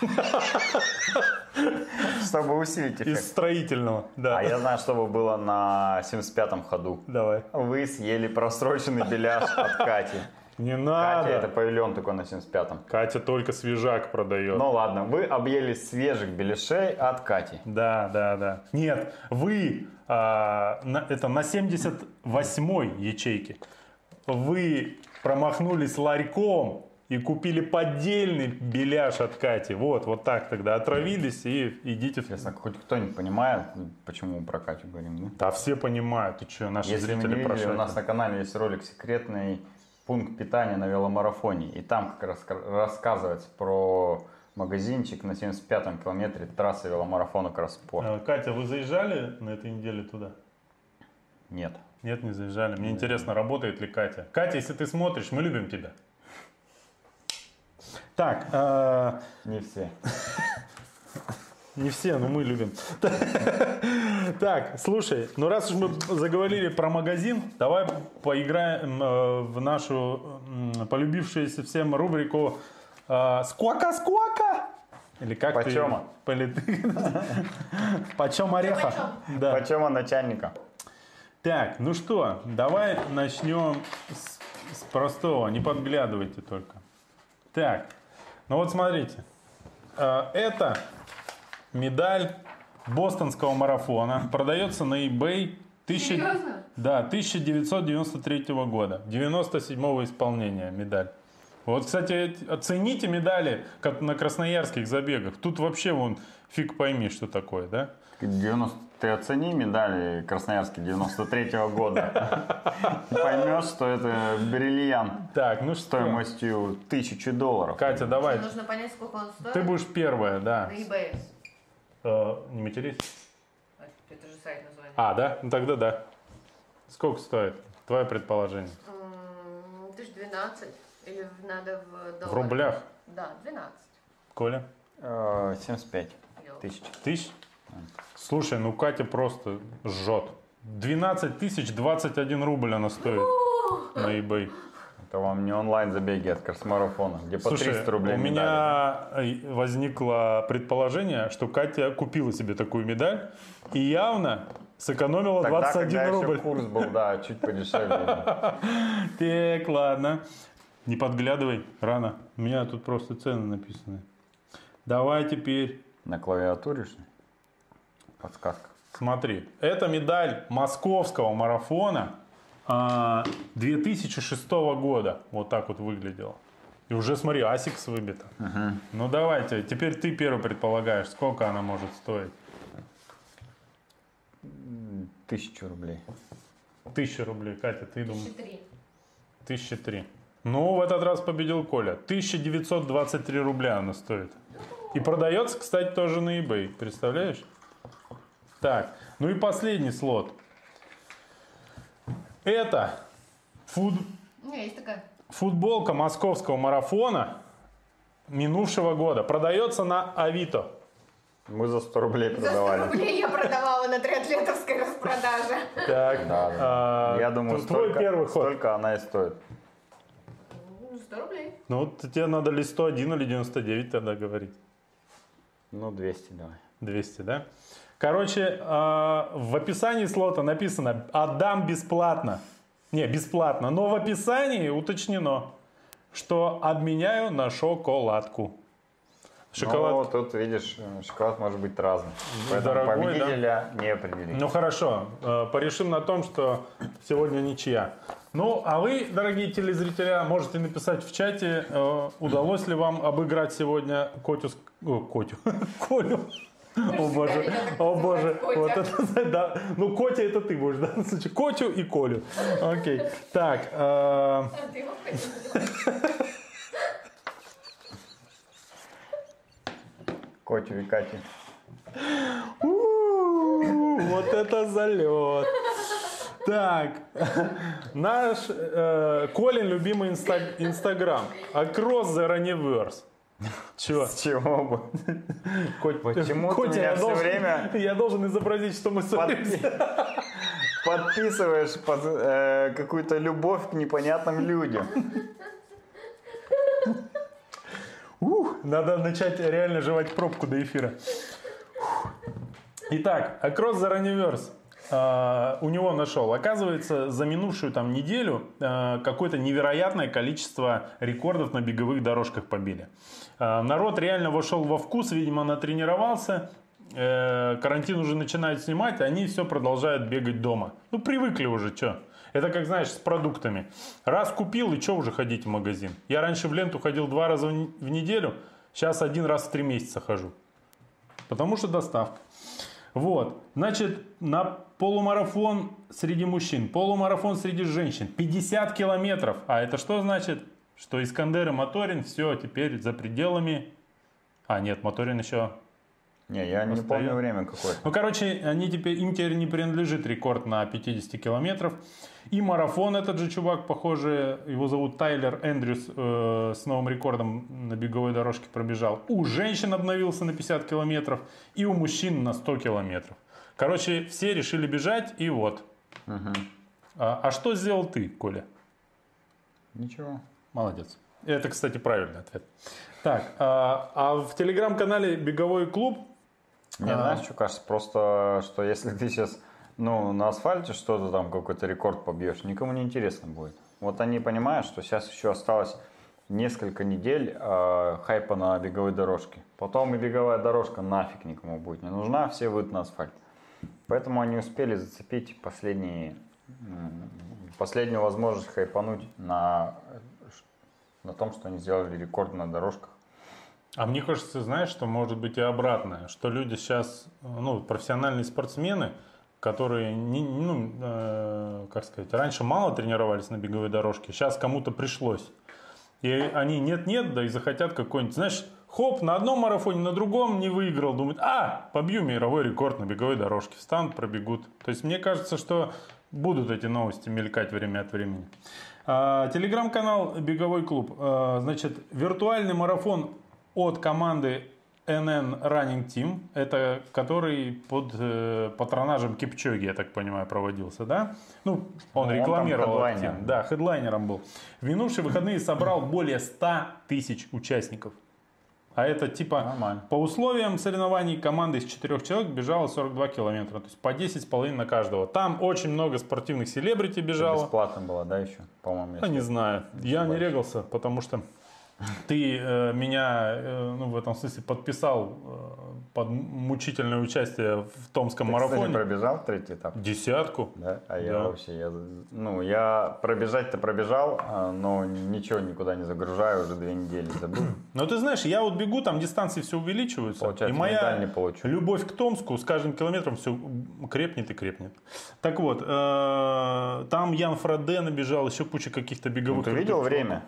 Чтобы усилить Из эффект. строительного, да. А я знаю, что было на 75-м ходу. Давай. Вы съели просроченный беляш от Кати. Не Катя, надо. это павильон только на 75-м. Катя только свежак продает. Ну ладно, вы объелись свежих беляшей от Кати. Да, да, да. Нет, вы а, на- это на 78-й ячейке. Вы промахнулись ларьком и купили поддельный беляш от Кати. Вот, вот так тогда отравились и идите. Интересно, хоть кто-нибудь понимает, почему мы про Катю говорим, да? Да все понимают, ты что, наши Если вы не зрители видели, у прошли. нас на канале есть ролик «Секретный пункт питания на веломарафоне». И там как раз рассказывается про магазинчик на 75-м километре трассы веломарафона Кросспорт. Э, Катя, вы заезжали на этой неделе туда? Нет. Нет, не заезжали. Мне интересно, работает ли Катя. Катя, если ты смотришь, мы любим тебя. Так, э, Не все. Не все, но мы любим. Так, слушай, ну раз уж мы заговорили про магазин, давай поиграем э, в нашу полюбившуюся всем рубрику э, «Скуака-скуака». Или как Почема? Почем ореха? Да. Почему начальника? Так, ну что, давай начнем с, с простого, не подглядывайте только. Так, ну вот смотрите, Э, это медаль бостонского марафона, продается на eBay. тысяча- Серьезно? Да, 1993 года, 97-го исполнения медаль. Вот, кстати, оцените медали, как на красноярских забегах. Тут вообще вон фиг пойми, что такое, да? 93 ты оцени медали Красноярский 93 года. Поймешь, что это бриллиант Так, ну что? стоимостью тысячи долларов. Катя, давай. Нужно понять, сколько он стоит. Ты будешь первая, да. На eBay. Э, не матерись. А, Это же сайт название. А, да? Ну тогда да. Сколько стоит? Твое предположение. Тысяч двенадцать. Или надо в долларах? В рублях, Да, 12. Коля? Э, 75 Йоу. тысяч. Тысяч? Слушай, ну Катя просто жжет. 12 тысяч 21 рубль она стоит на eBay. Это вам не онлайн забеги от кросс-марафона, где по Слушай, 300 рублей у медали. меня э, возникло предположение, что Катя купила себе такую медаль и явно сэкономила Тогда, 21 когда рубль. еще курс был, да, чуть подешевле. Так, ладно. Не подглядывай, рано. У меня тут просто цены написаны. Давай теперь На клавиатуре, что ли? Подсказка. Смотри, это медаль московского марафона 2006 года. Вот так вот выглядела. И уже смотри, Asics выбита. Ну давайте, теперь ты первый предполагаешь, сколько она может стоить. Тысячу рублей. Тысяча рублей, Катя, ты думаешь? Тысячи три. Тысяча три. Ну, в этот раз победил Коля. 1923 рубля она стоит. И продается, кстати, тоже на eBay. Представляешь? Так, ну и последний слот. Это фут- есть такая. футболка московского марафона минувшего года. Продается на Авито. Мы за 100 рублей За 100 продавали. рублей я продавала на триатлетовской распродаже. Так, Да, да. а, Я думаю, столько, первый ход. столько она и стоит. Ну, 100 рублей. Ну, вот тебе надо ли 101 или 99 тогда говорить. Ну, 200 давай. 200, да? Короче, э, в описании слота написано «Отдам бесплатно». Не, бесплатно, но в описании уточнено, что обменяю на шоколадку. Шоколад. Ну, тут, видишь, шоколад может быть разный. Поэтому дорогой, да? победителя не определить. Ну хорошо, э, порешим на том, что сегодня ничья. Ну, а вы, дорогие телезрители, можете написать в чате, э, удалось ли вам обыграть сегодня Котю, с- о, Котю, Колю. О боже, о боже, вот это, да. Ну, Котя это ты будешь, да? Значит, Котю и Колю. Окей. Так, э. Котю и Катю. Вот это залет. Так, наш э, Колин любимый инста- инстаграм. Across the Universe. Чего? С чего бы? Коть- Почему ты Котя, меня я всё должен- время- Я должен изобразить, что мы ссоримся. Подписываешь под э, какую-то любовь к непонятным людям. Ух, надо начать реально жевать пробку до эфира. Итак, Across the Universe. А, у него нашел. Оказывается, за минувшую там неделю а, какое-то невероятное количество рекордов на беговых дорожках побили. А, народ реально вошел во вкус, видимо, натренировался. Э, карантин уже начинают снимать, а они все продолжают бегать дома. Ну, привыкли уже, что. Это как, знаешь, с продуктами. Раз купил, и что уже ходить в магазин? Я раньше в ленту ходил два раза в неделю, сейчас один раз в три месяца хожу. Потому что доставка. Вот, значит, на полумарафон среди мужчин, полумарафон среди женщин, 50 километров. А это что значит? Что Искандер и Моторин, все, теперь за пределами... А, нет, Моторин еще... Не, я не Постоянно. помню время какое. Ну, короче, они теперь, им теперь не принадлежит рекорд на 50 километров. И марафон этот же чувак, похоже, его зовут Тайлер Эндрюс, э, с новым рекордом на беговой дорожке пробежал. У женщин обновился на 50 километров и у мужчин на 100 километров. Короче, все решили бежать, и вот. А, а что сделал ты, Коля? Ничего. Молодец. Это, кстати, правильный ответ. Так, а, а в телеграм-канале «Беговой клуб» Мне А. знаешь, что кажется? Просто, что если ты сейчас ну, на асфальте что-то там, какой-то рекорд побьешь, никому не интересно будет. Вот они понимают, что сейчас еще осталось несколько недель э, хайпа на беговой дорожке. Потом и беговая дорожка нафиг никому будет не нужна, все выйдут на асфальт. Поэтому они успели зацепить последние, последнюю возможность хайпануть на, на том, что они сделали рекорд на дорожках. А мне кажется, знаешь, что может быть и обратное, что люди сейчас, ну, профессиональные спортсмены, которые, не, ну, э, как сказать, раньше мало тренировались на беговой дорожке, сейчас кому-то пришлось. И они нет-нет, да и захотят какой-нибудь, знаешь, хоп, на одном марафоне, на другом не выиграл, думают, а, побью мировой рекорд на беговой дорожке, встанут, пробегут. То есть мне кажется, что будут эти новости мелькать время от времени. А, Телеграм-канал «Беговой клуб». А, Значит, виртуальный марафон от команды NN Running Team, это который под э, патронажем Кипчоги, я так понимаю, проводился, да? Ну, он Ну, он там рекламировал хедлайнер. Да, хедлайнером был. В минувшие выходные собрал более 100 тысяч участников. А это типа Нормально. по условиям соревнований команда из четырех человек бежала 42 километра, то есть по 10,5 на каждого. Там очень много спортивных селебрити бежало. Бесплатно было, да, еще? По-моему, если- не знаю, я не регался, потому что ты э, меня э, ну, в этом смысле подписал э, под мучительное участие в Томском Ты, марафоне. пробежал третий этап? Десятку. Да, а я Да. вообще, я, ну, я пробежать-то пробежал, а, но ничего никуда не загружаю, уже две недели забыл. Но ты знаешь, я вот бегу, там дистанции все увеличиваются. Получается, и моя не получу. любовь к Томску с каждым километром все крепнет и крепнет. Так вот, э, там Ян Фраде набежал, еще куча каких-то беговых. Ну, ты видел время?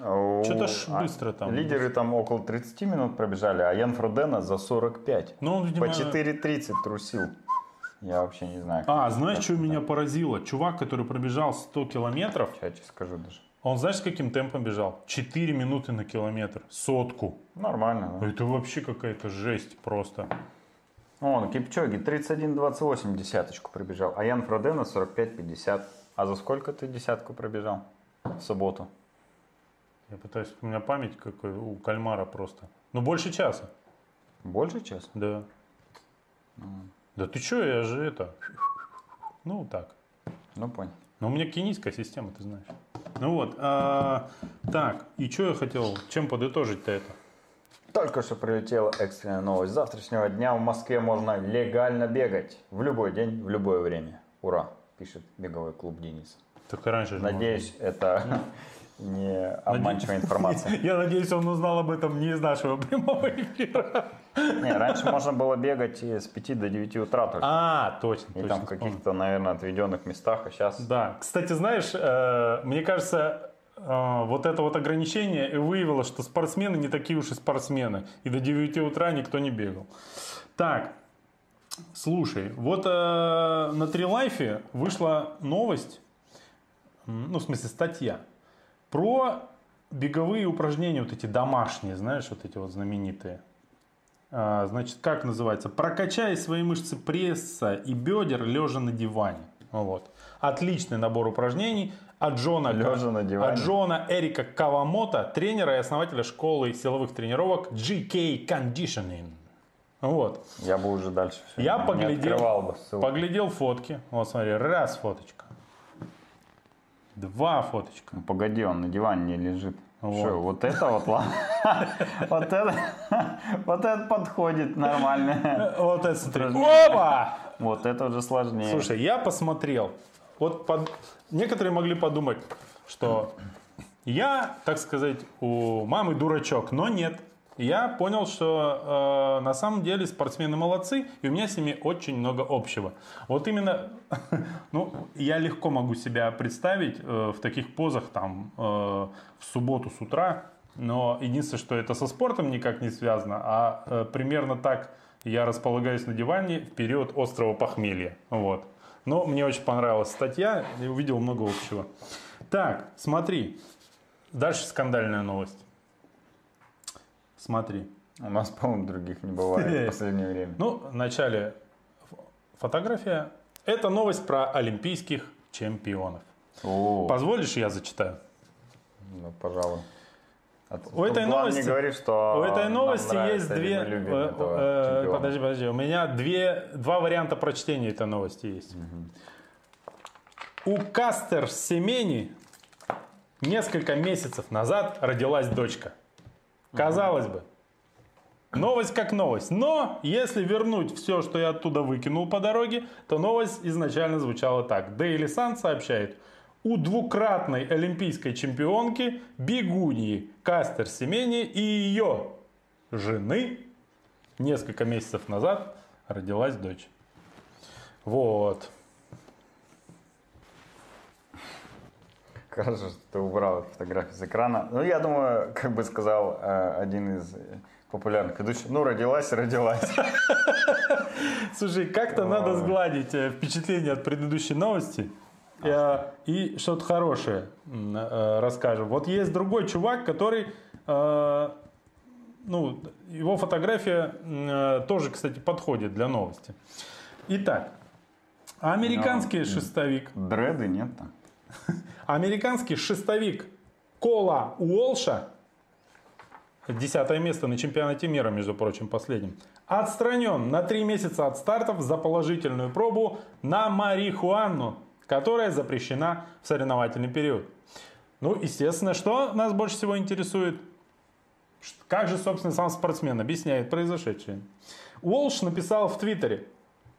Что-то ж а, быстро там. Лидеры там около 30 минут пробежали, а Ян Фродена за 45. Ну, он, видимо, По 4.30 трусил. Я вообще не знаю. А, знаешь, что меня поразило? Чувак, который пробежал 100 километров, Сейчас тебе скажу даже. он знаешь, с каким темпом бежал? 4 минуты на километр. Сотку. Нормально, да. Это вообще какая-то жесть просто. Вон, Кипчоги 31.28 десяточку пробежал, а Ян Фродена 45.50. А за сколько ты десятку пробежал в субботу? Я пытаюсь, у меня память какой у кальмара просто. Ну, больше часа. Больше часа? Да. Да ты что, я же это... Ну, так. Ну, понял. Но у меня кенийская система, ты знаешь. Ну вот, а, так, и что я хотел, чем подытожить-то это? Только что прилетела экстренная новость. С завтрашнего дня в Москве можно легально бегать. В любой день, в любое время. Ура, пишет беговой клуб Денис. Так и раньше же Надеюсь, это не обманчивая информация. Я надеюсь, он узнал об этом не из нашего прямого эфира. Не, раньше можно было бегать с 5 до 9 утра только. А, точно, И точно. там в каких-то, наверное, отведенных местах, а сейчас... Да, кстати, знаешь, э, мне кажется, э, вот это вот ограничение выявило, что спортсмены не такие уж и спортсмены. И до 9 утра никто не бегал. Так, слушай, вот э, на Трилайфе вышла новость, ну, в смысле, статья, про беговые упражнения, вот эти домашние, знаешь, вот эти вот знаменитые. А, Значит, как называется? Прокачай свои мышцы пресса и бедер лежа на диване. Вот. Отличный набор упражнений от Джона, Лежа на диване. от Джона Эрика Кавамото, тренера и основателя школы силовых тренировок GK Conditioning. Вот. Я бы уже дальше все Я не поглядел, открывал бы ссылку. поглядел фотки. Вот смотри, раз фоточка. Два фоточка. Ну, Погоди, он на диване не лежит. Вот. Что, вот это вот ладно? Вот это, вот это подходит нормально. Вот это смотри. Опа! Вот это уже сложнее. Слушай, я посмотрел. Вот под- некоторые могли подумать, что я, так сказать, у мамы дурачок, но нет. Я понял, что э, на самом деле спортсмены молодцы, и у меня с ними очень много общего. Вот именно, ну, я легко могу себя представить э, в таких позах там э, в субботу с утра, но единственное, что это со спортом никак не связано, а э, примерно так я располагаюсь на диване в период острого похмелья. Вот. Но мне очень понравилась статья, и увидел много общего. Так, смотри. Дальше скандальная новость. Смотри. У нас, по-моему, других не бывает в последнее время. Ну, в начале фотография. Это новость про олимпийских чемпионов. О, Позволишь, я зачитаю? ну, пожалуй. А У этой новости- не говори, что У этой новости есть две... э, э, подожди, подожди. У меня две, два варианта прочтения этой новости есть. У Кастер Семени несколько месяцев назад родилась дочка. Казалось бы, новость как новость. Но если вернуть все, что я оттуда выкинул по дороге, то новость изначально звучала так. Daily Sun сообщает, у двукратной олимпийской чемпионки Бегуньи Кастер Семени и ее жены несколько месяцев назад родилась дочь. Вот. Хорошо, что ты убрал фотографию с экрана. Ну, я думаю, как бы сказал э, один из популярных ведущих, ну, родилась родилась. Слушай, как-то надо сгладить э, впечатление от предыдущей новости. э, И что-то хорошее э, расскажем. Вот есть другой чувак, который, ну, его фотография э, тоже, кстати, подходит для новости. Итак, американский шестовик, Дреды нет там. Американский шестовик Кола Уолша, десятое место на чемпионате мира, между прочим, последним, отстранен на три месяца от стартов за положительную пробу на марихуану, которая запрещена в соревновательный период. Ну, естественно, что нас больше всего интересует? Как же, собственно, сам спортсмен объясняет произошедшее? Уолш написал в Твиттере,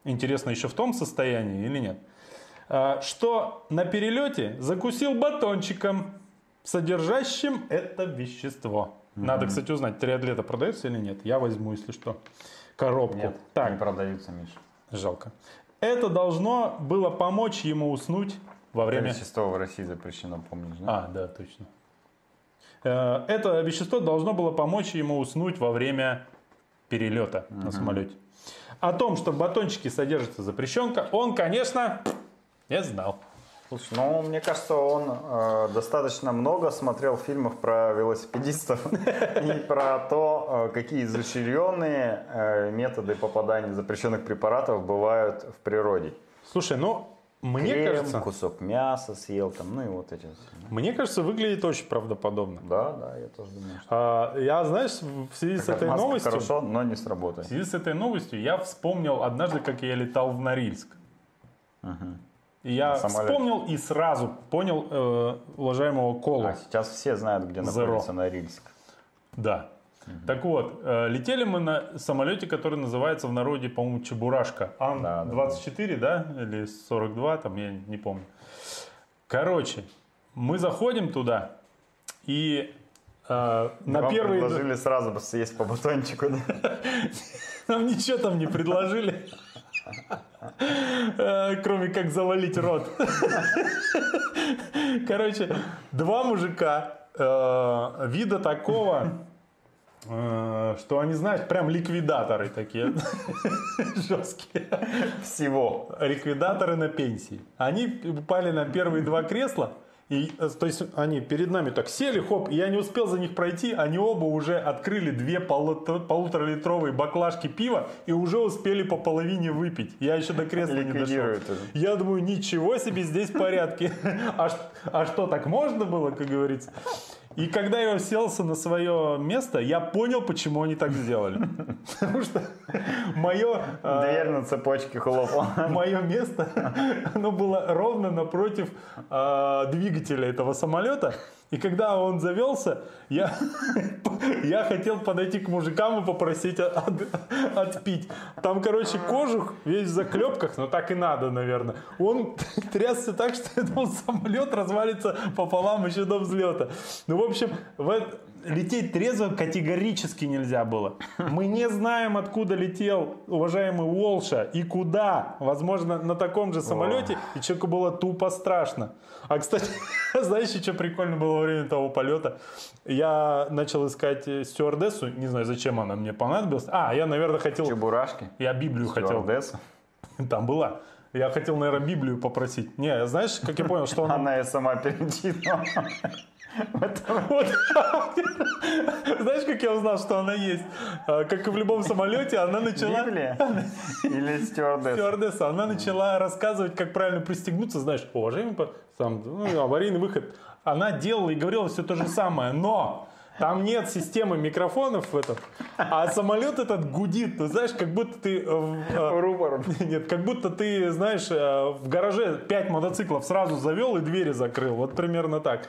интересно, еще в том состоянии или нет, что на перелете закусил батончиком, содержащим это вещество. Надо, кстати, узнать, триатлета продается или нет. Я возьму, если что, коробку. Нет, так, не продаются, Миша. жалко. Это должно было помочь ему уснуть во время... Вещество в России запрещено, помнишь, да? А, да, точно. Э, Это вещество должно было помочь ему уснуть во время перелета на самолете. О том, что в батончике содержится запрещенка, он, конечно, не знал. Слушай, ну, мне кажется, он э, достаточно много смотрел фильмов про велосипедистов и про то, э, какие изощренные э, методы попадания запрещенных препаратов бывают в природе. Слушай, ну, мне Крем, кажется, кусок мяса съел, там, ну и вот эти мне кажется, выглядит очень правдоподобно. Да, да, я тоже думаю, что А, Я, знаешь, в связи с этой новостью, хорошо, но не в сработает. связи с этой новостью, я вспомнил однажды, как я летал в Норильск. И я На самолете. вспомнил и сразу понял э, уважаемого Колу. А сейчас все знают, где Zero. находится Норильск. Да. Так вот, э, летели мы на самолете, который называется в народе, по-моему, Чебурашка. Да, да, Ан-24, да, Или 42, там, я не помню. Короче, мы заходим туда, и э, на Вам первые... предложили сразу съесть по батончику. да? Нам ничего там не предложили. Э, Кроме как завалить рот. Короче, два мужика э, вида такого, э, что они, знаешь, прям ликвидаторы такие. Жесткие. Всего. Ликвидаторы на пенсии. Они упали на первые два кресла. И, э, то есть они перед нами так сели, хоп, и я не успел за них пройти, они оба уже открыли две полутора- полуторалитровые баклажки пива и уже успели по половине выпить. Я еще до кресла не дошел. Уже. Я думаю, ничего себе, здесь в порядке. А, а что, так можно было, как говорится? И когда я уселся на свое место, я понял, почему они так сделали. Потому что мое... э, Дверь на цепочке хлопала. мое место, оно было ровно напротив э, двигателя этого самолета. И когда он завелся, я, я хотел подойти к мужикам и попросить от- отпить. Там, короче, кожух весь в заклепках, но так и надо, наверное. Он трясся так, что я думал, самолет развалится пополам еще до взлета. Ну, в общем, в лететь трезво категорически нельзя было. Мы не знаем, откуда летел уважаемый Уолша и куда. Возможно, на таком же самолете, и человеку было тупо страшно. А, кстати, знаешь, что прикольно было во время того полета? Я начал искать э, стюардессу, не знаю, зачем она мне понадобилась. А, я, наверное, хотел... Чебурашки. Я Библию хотел. Там была. Я хотел, наверное, Библию попросить. Не, знаешь, как я понял, что она... Она и сама перечитала. Знаешь, как я узнал, что она есть? А, Как и в любом самолете, она начала... Библия или стюардесса? Стюардесса, она начала рассказывать, как правильно пристегнуться, знаешь, уважаемый, там, ну, аварийный выход. Она делала и говорила все то же самое, но там нет системы микрофонов в этом, а самолет этот гудит, ты знаешь, как будто ты... э, э. Нет, как будто ты, знаешь, э, в гараже 5 мотоциклов сразу завел и двери закрыл. Вот примерно так.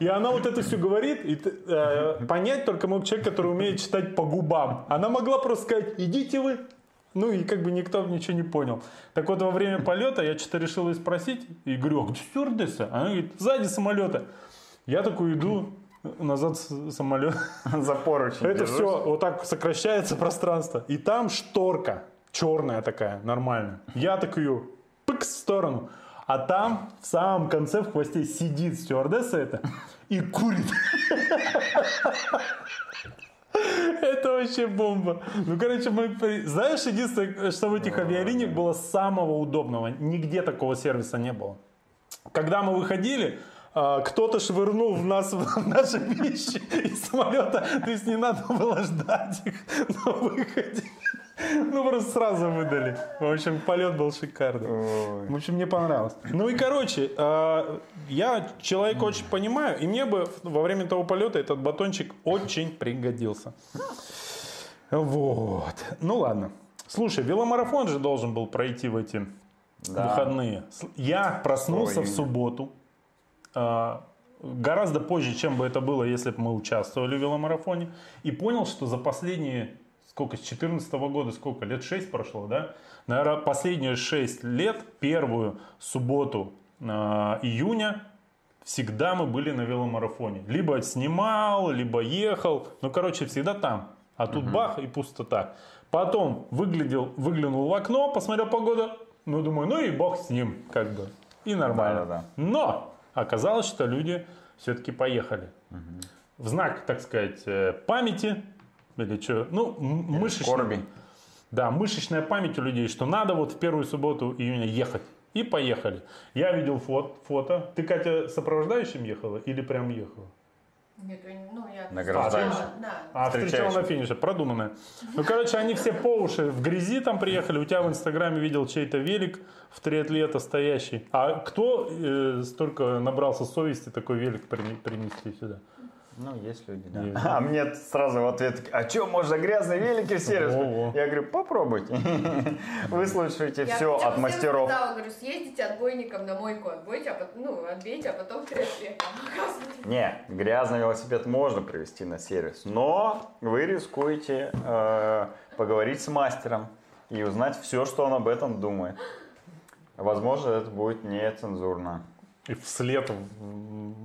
И она вот это все говорит, и э, понять только мог человек, который умеет читать по губам. Она могла просто сказать, идите вы. Ну и как бы никто ничего не понял. Так вот, во время полета я что-то решил ее спросить, и говорю, а где стюардесса? Она говорит, сзади самолета. Я такой иду, назад самолет. За поручень Это держусь. все, вот так сокращается пространство. И там шторка черная такая, нормальная. Я так ее пыкс в сторону. А там в самом конце в хвосте сидит стюардесса это и курит. Это вообще бомба. Ну, короче, мы... Знаешь, единственное, что в этих авиалиниях было самого удобного. Нигде такого сервиса не было. Когда мы выходили, кто-то швырнул в нас в наши вещи из самолета. То есть не надо было ждать их на выходе. Ну, просто сразу выдали. В общем, полет был шикарный. Ой. В общем, мне понравилось. Ну и, короче, а, я человека очень понимаю, и мне бы во время того полета этот батончик очень пригодился. Вот. Ну ладно. Слушай, веломарафон же должен был пройти в эти Да. выходные. Я проснулся в июня. субботу. А, Гораздо позже, чем бы это было, если бы мы участвовали в веломарафоне. И понял, что за последние, сколько, с 2014 года, сколько, лет 6 прошло, да? Наверное, последние 6 лет, первую субботу а, июня, всегда мы были на веломарафоне. Либо снимал, либо ехал. Ну, короче, всегда там. А тут бах и пустота. Потом выглядел, выглянул в окно, посмотрел погоду. Ну, думаю, ну и бог с ним, как бы. И нормально. Да-да-да. Но оказалось, что люди все-таки поехали. В знак, так сказать, э, памяти. Или что? Ну, мышечной. Скорби. Да, мышечная память у людей, что надо вот в первую субботу июня ехать. И поехали. Я видел фото. фото. Ты, Катя, сопровождающим ехала или прям ехала? Нет, ну я... Награждающий. Да. А, Встречающим. на финише, продуманная. Ну, короче, они все по уши в грязи там приехали. У тебя в Инстаграме видел чей-то велик в триатлета стоящий. А кто э, столько набрался совести такой велик прине- принести сюда? Ну, есть люди, да. Есть. А мне сразу в ответ, а что, можно грязные велики в сервис? Во-во. Я говорю, попробуйте. Вы слушаете Я все от мастеров. сказала, говорю, съездите отбойником на мойку, отбойте, а потом, ну, отбейте, а потом в триатлет. Не, грязный велосипед можно привезти на сервис, но вы рискуете э, поговорить с мастером и узнать все, что он об этом думает. Возможно, это будет нецензурно. И вслед,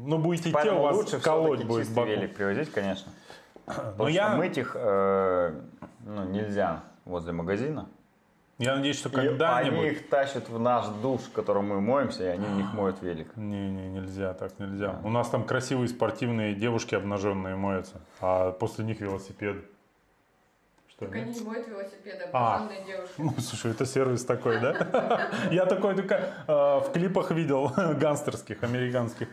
в- ну, будете идти, у вас лучше колоть будет чистый боку. велик привозить, конечно. Но Потому я, мыть их э, ну, нельзя возле магазина. я надеюсь, что И они когда-нибудь... их тащат в наш душ, в котором мы моемся, и они в них моют велик. Не, не, нельзя, так нельзя. У нас там красивые спортивные девушки обнаженные моются, а после них велосипед. Что, Так нет? они не моют велосипеды, А. обнаженные девушки. Ну, слушай, это сервис такой, да? Я такой только э, в клипах видел, гангстерских, американских.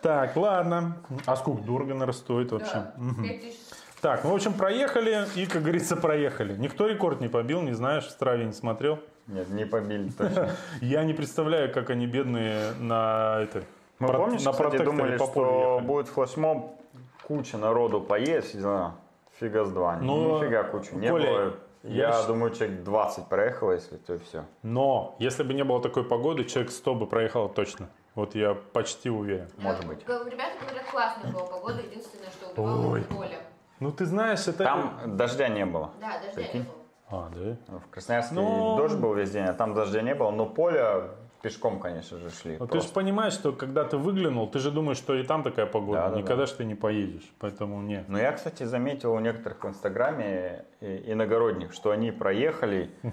Так, ладно. А сколько дорого, наверное, стоит вообще? Да, Мгм. 5000. Так, ну, в общем, проехали и, как говорится, проехали. Никто рекорд не побил, не знаешь, в Страве не смотрел. Нет, не побили точно. Я не представляю, как они бедные на это. Мы про- помнишь, на кстати, думали, что будет флешмоб, куча народу поедет, все дела. Фига с два. Ну, Нифига кучу не Коля, было. я Я думаю, человек 20 проехало, если то и все. Но, если бы не было такой погоды, человек 100 бы проехал точно. Вот я почти уверен. Может быть. Ребята говорят, классная была погода, единственное, что убивало Ой. поле. Ну, ты знаешь, это... Там дождя не было. Да, дождя не Прикинь. было. А, да? В Красноярске Ну- дождь был весь день, а там дождя не было. Но поле пешком, конечно же, шли. Ну, ты же понимаешь, что когда ты выглянул, ты же думаешь, что и там такая погода. Да, да, Никогда да. же ты не поедешь. Поэтому не. Но я, кстати, заметил у некоторых в Инстаграме иногородних, что они проехали э,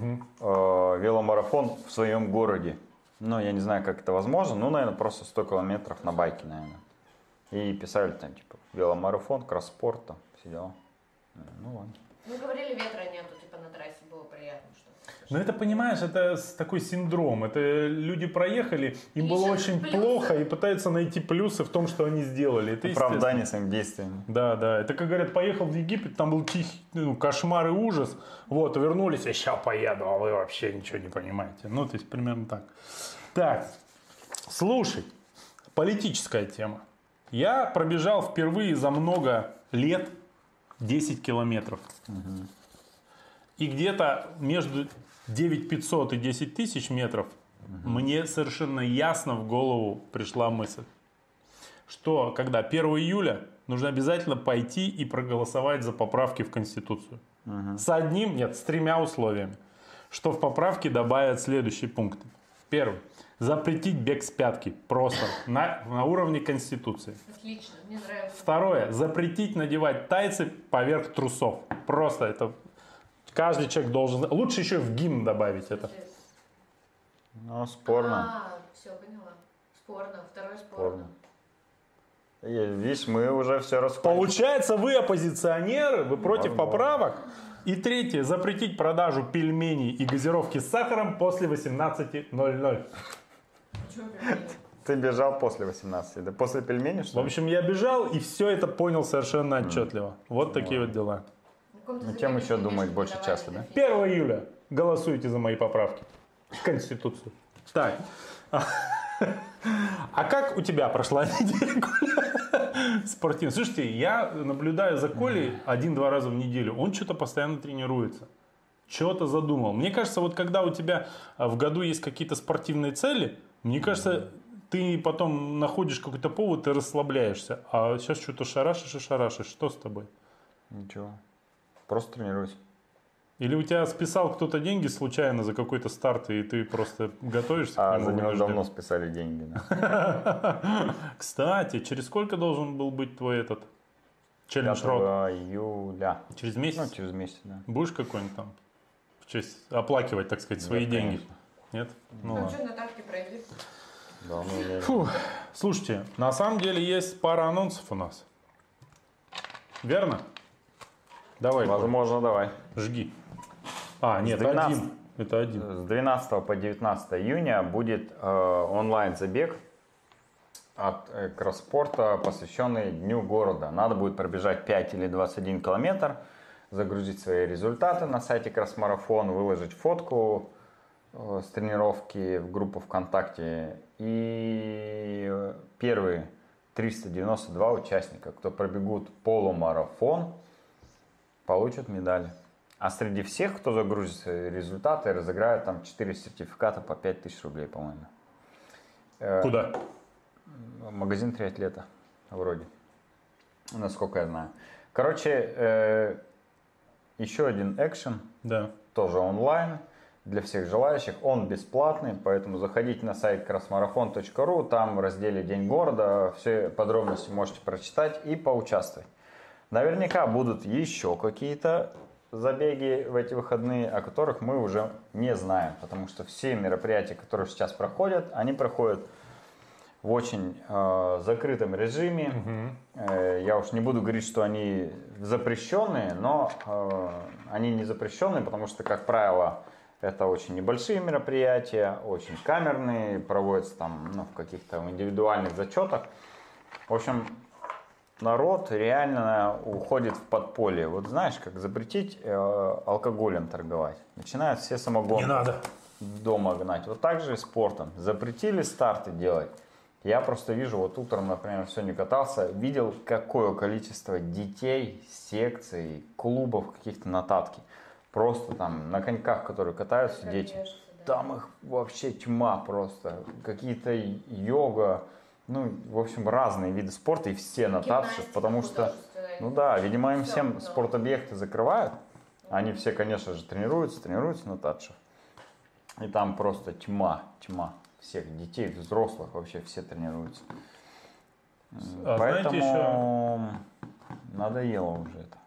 веломарафон в своем городе. Ну, я не знаю, как это возможно. Ну, наверное, просто 100 километров на байке, наверное. И писали там, типа, веломарафон, кросс-спорт, там, все дела. Э, Ну, ладно. Ну, говорили, ветра нету, типа на трассе было что Ну, это, понимаешь, это такой синдром. Это люди проехали, им И было очень плюсы. плохо и пытаются найти плюсы в том, что они сделали. Это. Оправдание своим действиям. Да, да. Это как говорят, поехал в Египет, там был тихий ну, кошмар и ужас. Вот, вернулись, я сейчас поеду, а вы вообще ничего не понимаете. Ну, то есть примерно так. Так, слушай, политическая тема. Я пробежал впервые за много лет 10 километров. И где-то между 9500 и 10 тысяч метров мне совершенно ясно в голову пришла мысль что когда 1 июля нужно обязательно пойти и проголосовать за поправки в Конституцию. С одним, нет, с тремя условиями. Что в поправке добавят следующие пункты. Первый. Запретить бег с пятки. Просто на, на уровне Конституции. Отлично, мне нравится. Второе. Запретить надевать тайцы поверх трусов. Просто это... Каждый человек должен... Лучше еще в гимн добавить это. Ну, спорно. А, все, поняла. Спорно, второй спорно. Спорно. И, видишь, мы уже все расходим. Получается, вы оппозиционеры, вы против Возможно. поправок. И третье. Запретить продажу пельменей и газировки с сахаром после 18.00. Чего пельмени? Ты бежал после 18, да? После пельменей, В что ли? общем, я бежал и все это понял совершенно отчетливо. Вот такие вот дела. Каком-то Ну, чем еще думать больше часа, да? это 1 июля голосуйте за мои поправки в Конституцию. Так. А как у тебя прошла неделя, Коля? Спортивная. Слушайте, я наблюдаю за Колей один-два раза в неделю. Он что-то постоянно тренируется. Чего-то задумал. Мне кажется, вот когда у тебя а, в году есть какие-то спортивные цели, мне кажется, ты потом находишь какой-то повод и расслабляешься. А сейчас что-то шарашишь и шарашишь. Что с тобой? Ничего. Просто тренируюсь. Или у тебя списал кто-то деньги случайно за какой-то старт, и ты просто готовишься к А за него давно списали деньги. Кстати, через сколько должен был быть твой этот челлендж рот? 5 июля. Через Ну, месяц? через месяц, да. Будешь какой-нибудь там в честь оплакивать, так сказать, свои деньги? Нет? Ну Ну что, на тапке пройди. Да, ну, я- Фух. Слушайте, на самом деле есть пара анонсов у нас. Верно? Давай, Возможно, давай. жги. А, нет, 12. один. Это один. С 12 по 19 июня будет э, онлайн-забег от э, Кросспорта, посвященный Дню города. Надо будет пробежать 5 или 21 километр, загрузить свои результаты на сайте Кросмарафон, выложить фотку э, с тренировки в группу ВКонтакте. И первые 392 участника, кто пробегут полумарафон, получат медали. А среди всех, кто загрузит результаты, разыграют там 4 сертификата по 5000 рублей, по-моему. Э, Куда? Магазин триатлета, вроде. Насколько я знаю. Короче, э, еще один экшен, Да. тоже онлайн, для всех желающих. Он бесплатный, поэтому заходите на сайт красмарафон.ру, там в разделе День города все подробности можете прочитать и поучаствовать. Наверняка будут еще какие-то забеги в эти выходные, о которых мы уже не знаем, потому что все мероприятия, которые сейчас проходят, они проходят в очень э, закрытом режиме. Э, я уж не буду говорить, что они запрещенные, но э, они не запрещенные, потому что, как правило, это очень небольшие мероприятия, очень камерные, проводятся там ну, в каких-то индивидуальных зачетах. В общем, народ реально уходит в подполье. Вот знаешь, как запретить э, алкоголем торговать. Начинают все самогон Не надо. дома гнать. Вот так же и спортом. Запретили старты делать. Я просто вижу, вот утром, например, сегодня катался, видел, какое количество детей, секций, клубов каких-то на татке. Просто там на коньках, которые катаются дети. Пробежишься, да. Там их вообще тьма просто. Какие-то йога, ну, в общем, разные виды спорта, и все на Гимнастика потому что, ну да, видимо, им всем спортобъекты закрывают. Они все, конечно же, тренируются, тренируются на татшах. И там просто тьма, тьма всех детей, взрослых вообще все тренируются. А знаете Поэтому надоело уже это.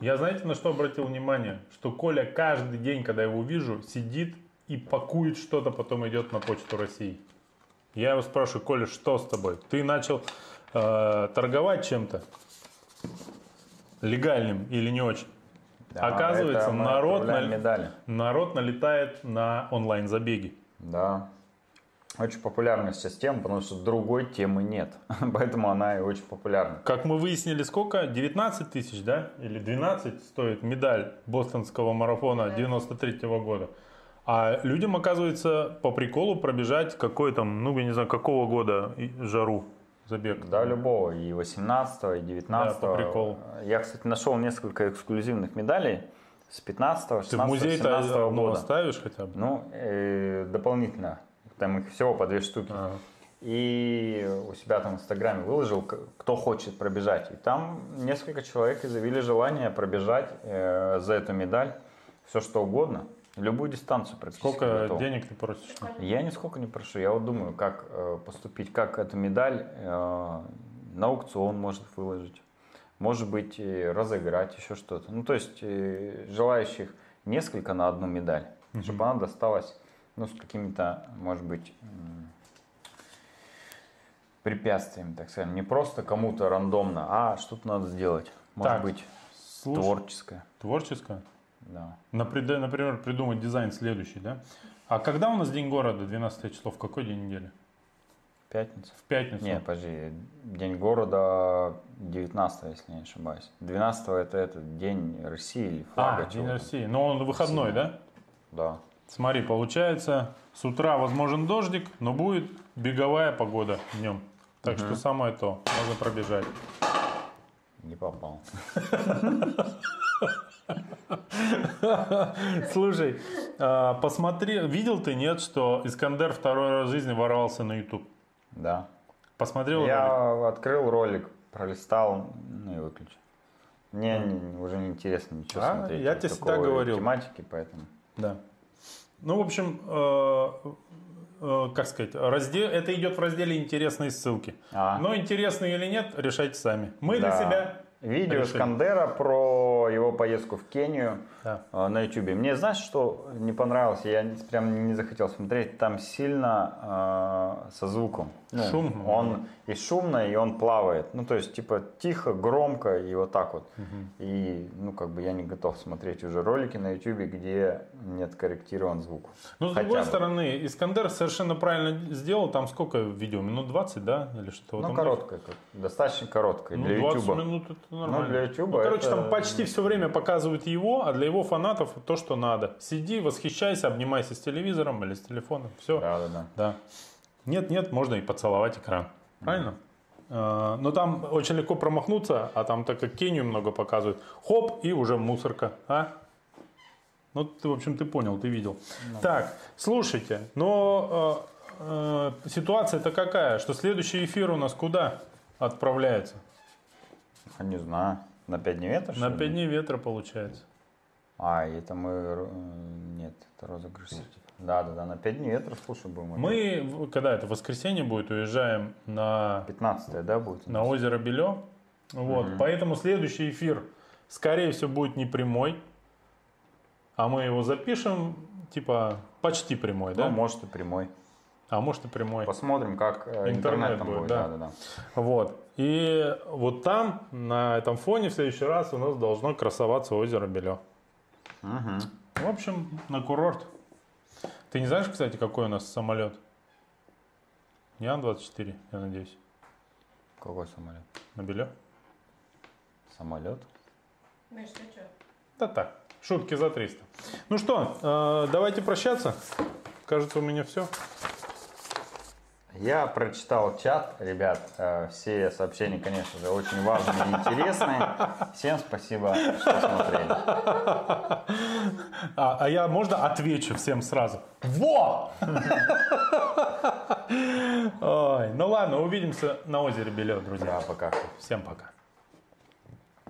Я знаете, на что обратил внимание? Что Коля каждый день, когда его вижу, сидит и пакует что-то, потом идет на почту России. Я его спрашиваю, Коля, что с тобой? Ты начал э, торговать чем-то легальным или не очень? Да, Оказывается, народ, на- медали. народ налетает на онлайн-забеги. Да. Очень популярна сейчас тема, потому что другой темы нет. Поэтому она и очень популярна. Как мы выяснили, сколько? 19 тысяч, да? Или 12 стоит медаль бостонского марафона 93 года. А людям, оказывается, по приколу пробежать какой там, ну, я не знаю, какого года жару забег. Да, любого. И 18 и 19 Да, по приколу. Я, кстати, нашел несколько эксклюзивных медалей с 15 Ты в 16 музей-то 17 одну года. оставишь хотя бы? Ну, э, дополнительно. Там их всего по две штуки. Ага. И у себя там в Инстаграме выложил, кто хочет пробежать. И там несколько человек изъявили желание пробежать э, за эту медаль все что угодно. Любую дистанцию практически Сколько готов. денег ты просишь? Я нисколько не прошу. Я вот думаю, как э, поступить, как эту медаль э, на аукцион может выложить. Может быть, разыграть еще что-то. Ну, то есть, э, желающих несколько на одну медаль. Чтобы она досталась, ну, с какими-то, может быть, м, препятствиями, так скажем. Не просто кому-то рандомно, а что-то надо сделать. Может Так. быть, Слушай, творческое. Творческое? Да. Напри- Например, придумать дизайн следующий, да? А когда у нас День города, 12 число, в какой день недели? Пятница. В пятницу? Не, подожди, День города 19 если не ошибаюсь. 12 это, это День России или флага. А, День. России. Но он выходной, да? Да. Смотри, получается, с утра возможен дождик, но будет беговая погода днем. Так что самое то, можно пробежать. Не попал. Слушай, а, посмотри, видел ты, нет, что Искандер второй раз в жизни ворвался на YouTube? Да. Посмотрел ролик? Я открыл ролик, пролистал, ну и выключил. Мне не- уже не интересно ничего А, смотреть. я тебе всегда говорил. тематики, поэтому. Да. Ну, в общем, э, э, как сказать, раздел, это идет в разделе интересные ссылки. А. Но интересные или нет, решайте сами. Мы для Да. себя Видео решили. Скандера про его поездку в Кению Да. э, на YouTube. Мне знаешь, что не понравилось? Я прям не захотел смотреть. Там сильно э, со звуком. Ну, Шум. Он и шумно, и он плавает. Ну, то есть, типа, тихо, громко и вот так вот. И, ну, как бы я не готов смотреть уже ролики на YouTube, где нет корректирован звук. Но с Хотя другой бы. стороны, Искандер совершенно правильно сделал. Там сколько видео? Минут 20, да? Или что-то в Ну, этом короткое, как- достаточно короткое Ну, для 20 YouTube. минут это нормально. для YouTube Ну, короче, это- там почти все время показывают его, а для его фанатов то, что надо. Сиди, восхищайся, обнимайся с телевизором или с телефоном. Все. Да, да, да. Да. Нет, нет, можно и поцеловать экран. Правильно? А, Но там очень легко промахнуться, а там так как Кению много показывают. Хоп, и уже мусорка. А? Ну, ты, в общем, ты понял, ты видел. Так, слушайте, но э, э, ситуация-то какая, что следующий эфир у нас куда отправляется? Не знаю. На 5 дней ветра, На ли? 5 дней ветра получается. А, это мы... э, Нет, это розыгрыш. Да, да, да, на 5 дней ветра, слушай, будем. Мы, когда это воскресенье будет, уезжаем на 15 да, будет? на озеро Белё. Вот, поэтому следующий эфир, скорее всего, будет не прямой, а мы его запишем, типа, почти прямой, Ну, да? может и прямой. А может и прямой. Посмотрим, как э, Интернет интернет там будет, будет. да. Да, да, да. Вот. И вот там, на этом фоне, в следующий раз у нас должно красоваться озеро Белё. Мгм. В общем, на курорт. Ты не знаешь, кстати, какой у нас самолет? Не Ан-24, я надеюсь. Какой самолет? На Белё? Самолет? Миш, ты что? Да так, шутки за 300. Ну что, э, давайте прощаться. Кажется, у меня все. Я прочитал чат, ребят, э, все сообщения, конечно же, очень важные и интересные. Всем спасибо, что смотрели. А, а я, можно, отвечу всем сразу? Во! Ой, ну ладно, увидимся на озере Белё, друзья. Да, пока. Всем пока.